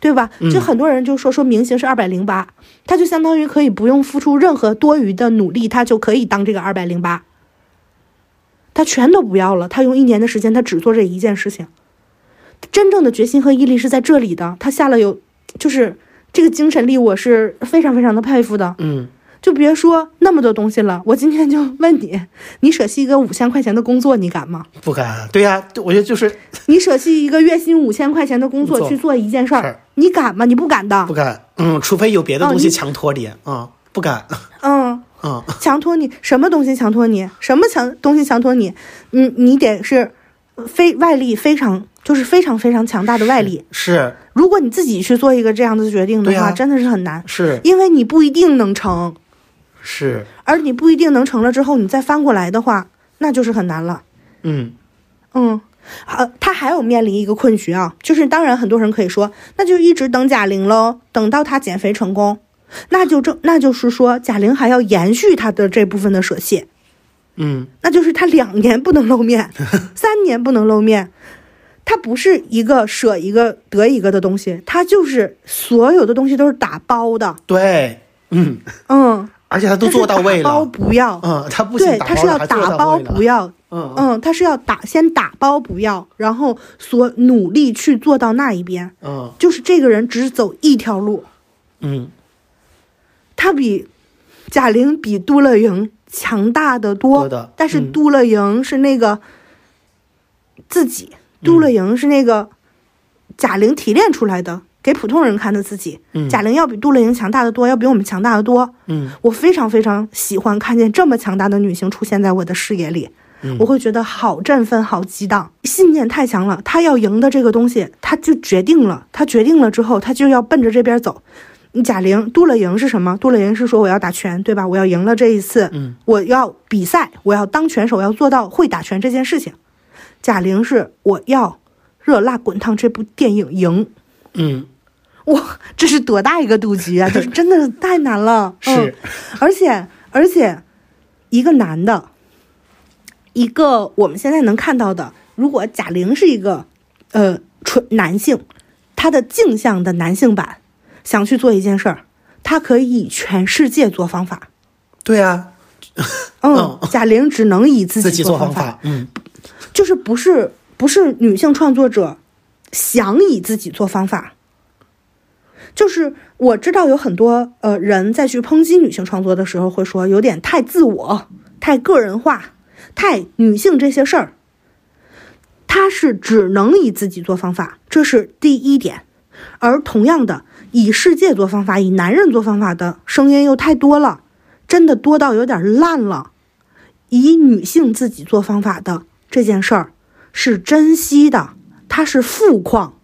对吧？就很多人就说说明星是二百零八，他就相当于可以不用付出任何多余的努力，他就可以当这个二百零八，他全都不要了，他用一年的时间，他只做这一件事情。真正的决心和毅力是在这里的，他下了有，就是这个精神力，我是非常非常的佩服的。嗯，就别说那么多东西了，我今天就问你，你舍弃一个五千块钱的工作，你敢吗？不敢。对呀、我觉得就是 你舍弃一个月薪五千块钱的工作去做一件事儿，你敢吗？你不敢的不。敢。嗯，除非有别的东西强拖你啊、不敢。嗯，嗯，强拖你什么东西强拖你？什么强东西强拖你？你，你得是非外力非常就是非常非常强大的外力。是如果你自己去做一个这样的决定的话，真的是很难，是因为你不一定能成，是，而你不一定能成了之后，你再翻过来的话，那就是很难了。嗯，嗯，呃，他还有面临一个困局啊，就是当然很多人可以说，那就一直等贾玲喽，等到她减肥成功，那就正那就是说贾玲还要延续她的这部分的舍弃，嗯，那就是她两年不能露面，三年不能露面。它不是一个舍一个得一个的东西，它就是所有的东西都是打包的，对，嗯，嗯，而且他都做到位了。打包。不要，嗯，他不仅对，打它是要打包不要，嗯他是要打先打包不要，然后所努力去做到那一边，嗯。就是这个人只走一条路，嗯，他比贾玲比杜乐莹强大的多，但是嗯杜乐莹是那个自己，杜乐莹是那个贾玲提炼出来的，给普通人看的自己。嗯贾玲要比杜乐莹强大的多，要比我们强大的多。嗯，我非常非常喜欢看见这么强大的女性出现在我的视野里，嗯我会觉得好振奋、好激荡，信念太强了。她要赢的这个东西，她就决定了，她决定了之后，她就要奔着这边走。贾玲、杜乐莹是什么？杜乐莹是说我要打拳，对吧？我要赢了这一次，嗯，我要比赛，我要当拳手，我要做到会打拳这件事情。贾玲是我要《热辣滚烫》这部电影赢，嗯，哇，这是多大一个赌局啊！就是真的太难了。嗯是，而且而且，一个男的，一个我们现在能看到的，如果贾玲是一个呃纯男性，他的镜像的男性版，想去做一件事儿，他可以以全世界做方法。对啊，嗯，贾玲只能以自自己做方法，嗯就是不是不是女性创作者想以自己做方法，就是我知道有很多呃人在去抨击女性创作的时候会说有点太自我、太个人化、太女性这些事儿，她是只能以自己做方法，这是第一点。而同样的，以世界做方法、以男人做方法的声音又太多了，真的多到有点烂了。以女性自己做方法的这件事儿是珍惜的，它是富矿，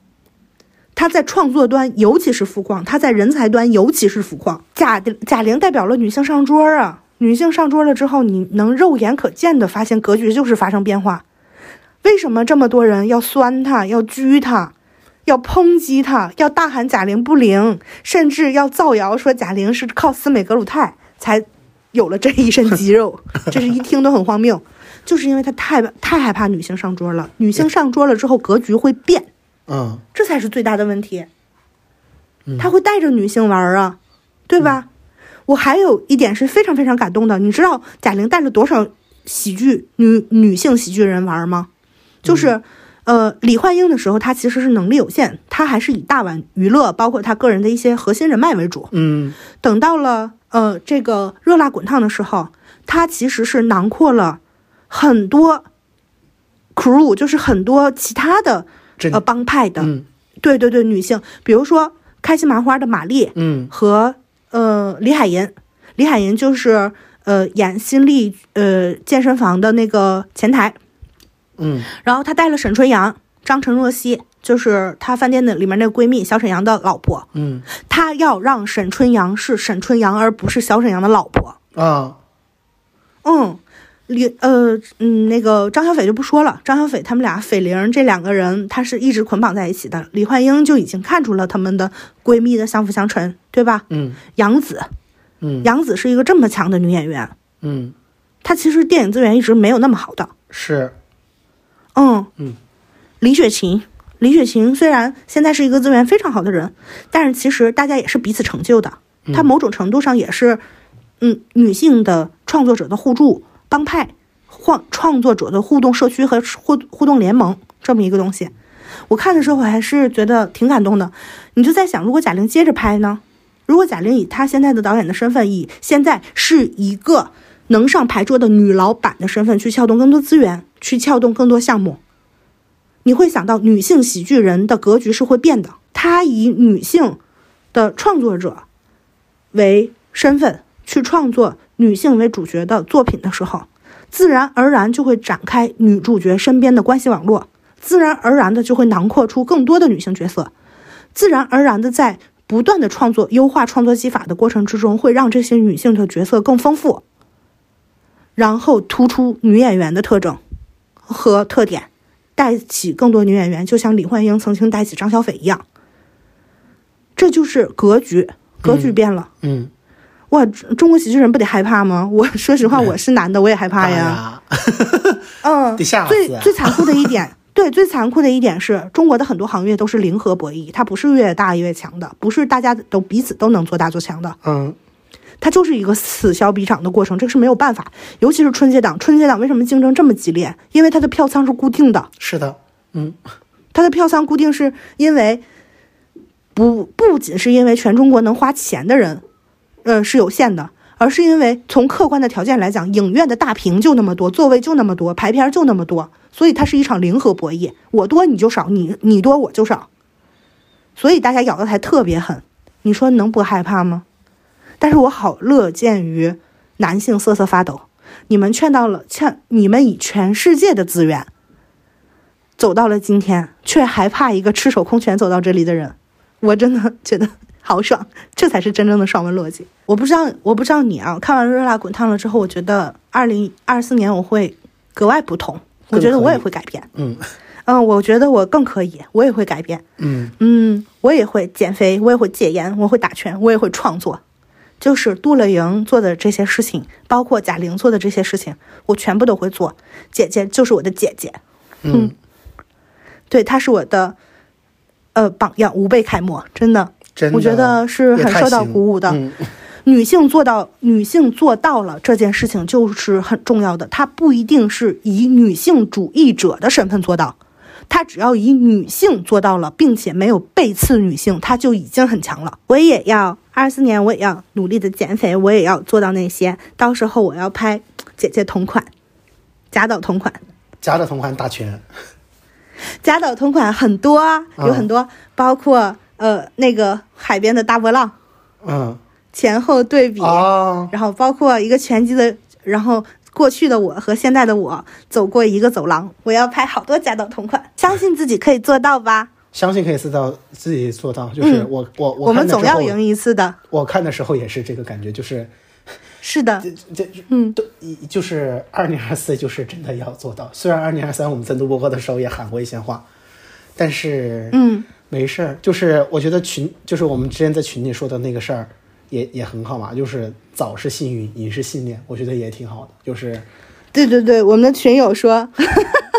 他在创作端尤其是富矿，他在人才端尤其是富矿。贾贾玲代表了女性上桌啊，女性上桌了之后，你能肉眼可见的发现格局就是发生变化。为什么这么多人要酸他，要拘他，要抨击他，要大喊贾玲不灵，甚至要造谣说贾玲是靠斯美格鲁肽才有了这一身肌肉？这是一听都很荒谬，就是因为他太太害怕女性上桌了。女性上桌了之后，格局会变。嗯这才是最大的问题。他会带着女性玩啊，对吧？我还有一点是非常非常感动的，你知道贾玲带了多少喜剧女女性喜剧人玩吗？就是，呃，李焕英的时候，她其实是能力有限，她还是以大碗娱乐，包括她个人的一些核心人脉为主。嗯等到了呃这个热辣滚烫的时候，她其实是囊括了很多 crew，就是很多其他的这呃帮派的，嗯。对对对，女性，比如说开心麻花的马丽嗯。和呃李海银，李海银就是呃演新力呃健身房的那个前台，嗯。然后她带了沈春阳、张晨若曦，就是她饭店的里面那个闺蜜小沈阳的老婆，嗯。她要让沈春阳是沈春阳，而不是小沈阳的老婆。啊。嗯，李呃嗯那个张小斐就不说了，张小斐他们俩斐玲这两个人，她是一直捆绑在一起的。李焕英就已经看出了他们的闺蜜的相辅相成，对吧？嗯杨紫，嗯杨紫是一个这么强的女演员，嗯她其实电影资源一直没有那么好的。是嗯嗯，李雪琴，李雪琴虽然现在是一个资源非常好的人，但是其实大家也是彼此成就的。她某种程度上也是，嗯，女性的创作者的互助、帮派、创创作者的互动社区和互互动联盟这么一个东西。我看的时候还是觉得挺感动的。你就在想，如果贾玲接着拍呢？如果贾玲以她现在的导演的身份，以现在是一个能上牌桌的女老板的身份去撬动更多资源，去撬动更多项目，你会想到女性喜剧人的格局是会变的。她以女性的创作者为身份去创作女性为主角的作品的时候，自然而然就会展开女主角身边的关系网络，自然而然的就会囊括出更多的女性角色，自然而然的在不断的创作、优化创作技法的过程之中，会让这些女性的角色更丰富，然后突出女演员的特征和特点，带起更多女演员，就像李焕英曾经带起张小斐一样。这就是格局，格局变了。嗯哇，中中国喜剧人不得害怕吗？我说实话，我是男的，我也害怕哎呀。呀 嗯，得吓最啊 最残酷的一点，对，最残酷的一点是中国的很多行业都是零和博弈，它不是越大越强的，不是大家都彼此都能做大做强的，嗯它就是一个此消彼长的过程，这个是没有办法。尤其是春节档，春节档为什么竞争这么激烈？因为它的票仓是固定的，是的嗯它的票仓固定是因为不不仅是因为全中国能花钱的人，呃是有限的，而是因为从客观的条件来讲，影院的大屏就那么多，座位就那么多，排片就那么多，所以它是一场零和博弈，我多你就少，你你多我就少，所以大家咬的才特别狠，你说能不害怕吗？但是我好乐见于男性瑟瑟发抖，你们劝到了劝你们以全世界的资源。走到了今天，却还怕一个赤手空拳走到这里的人，我真的觉得好爽，这才是真正的爽文逻辑。我不知道，我不知道你啊，看完《热辣滚烫》了之后，我觉得二零二四年我会格外不同，我觉得我也会改变。嗯嗯，我觉得我更可以，我也会改变。嗯嗯，我也会减肥，我也会戒烟，我会打拳，我也会创作。就是杜乐莹做的这些事情，包括贾玲做的这些事情，我全部都会做。姐姐就是我的姐姐，嗯，对，她是我的呃榜样，吾辈楷模，真的，我觉得是很受到鼓舞的。嗯女性做到，女性做到了这件事情就是很重要的。她不一定是以女性主义者的身份做到，她只要以女性做到了，并且没有背刺女性，她就已经很强了。我也要二四年，我也要努力的减肥，我也要做到那些。到时候我要拍姐姐同款，贾导同款。贾导同款打拳，贾导同款很多啊，有很多，包括呃那个海边的大波浪嗯前后对比，啊然后包括一个拳击的，然后过去的我和现在的我走过一个走廊，我要拍好多家的同款，相信自己可以做到吧。相信可以做到自己做到。就是我、我我我们总要赢一次的。我看的时候也是这个感觉，就是是的，这这嗯，都一就是二零二四就是真的要做到。虽然二零二三我们在录播课的时候也喊过一些话，但是嗯，没事儿。就是我觉得群就是我们之前在群里说的那个事儿也也很好嘛，就是早是幸运，赢是信念，我觉得也挺好的。就是 对对对，我们的群友说，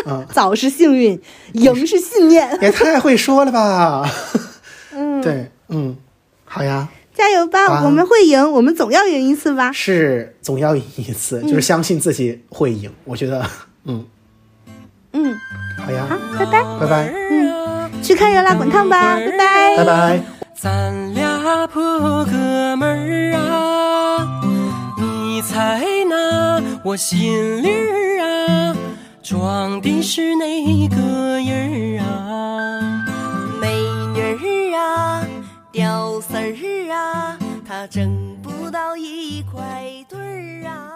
嗯 早是幸运，赢是信念。也太 会说了吧？嗯，对，嗯，好呀，加油吧，啊我们会赢，我们总要赢一次吧。是总要赢一次，就是相信自己会赢。我觉得，嗯，嗯，好呀，好，拜拜，拜拜，去看热辣滚烫吧，拜拜，拜拜。咱俩破哥们儿啊，你猜那我心里儿啊，装的是哪个人儿啊？美女儿啊，屌丝儿啊，他挣不到一块堆儿啊。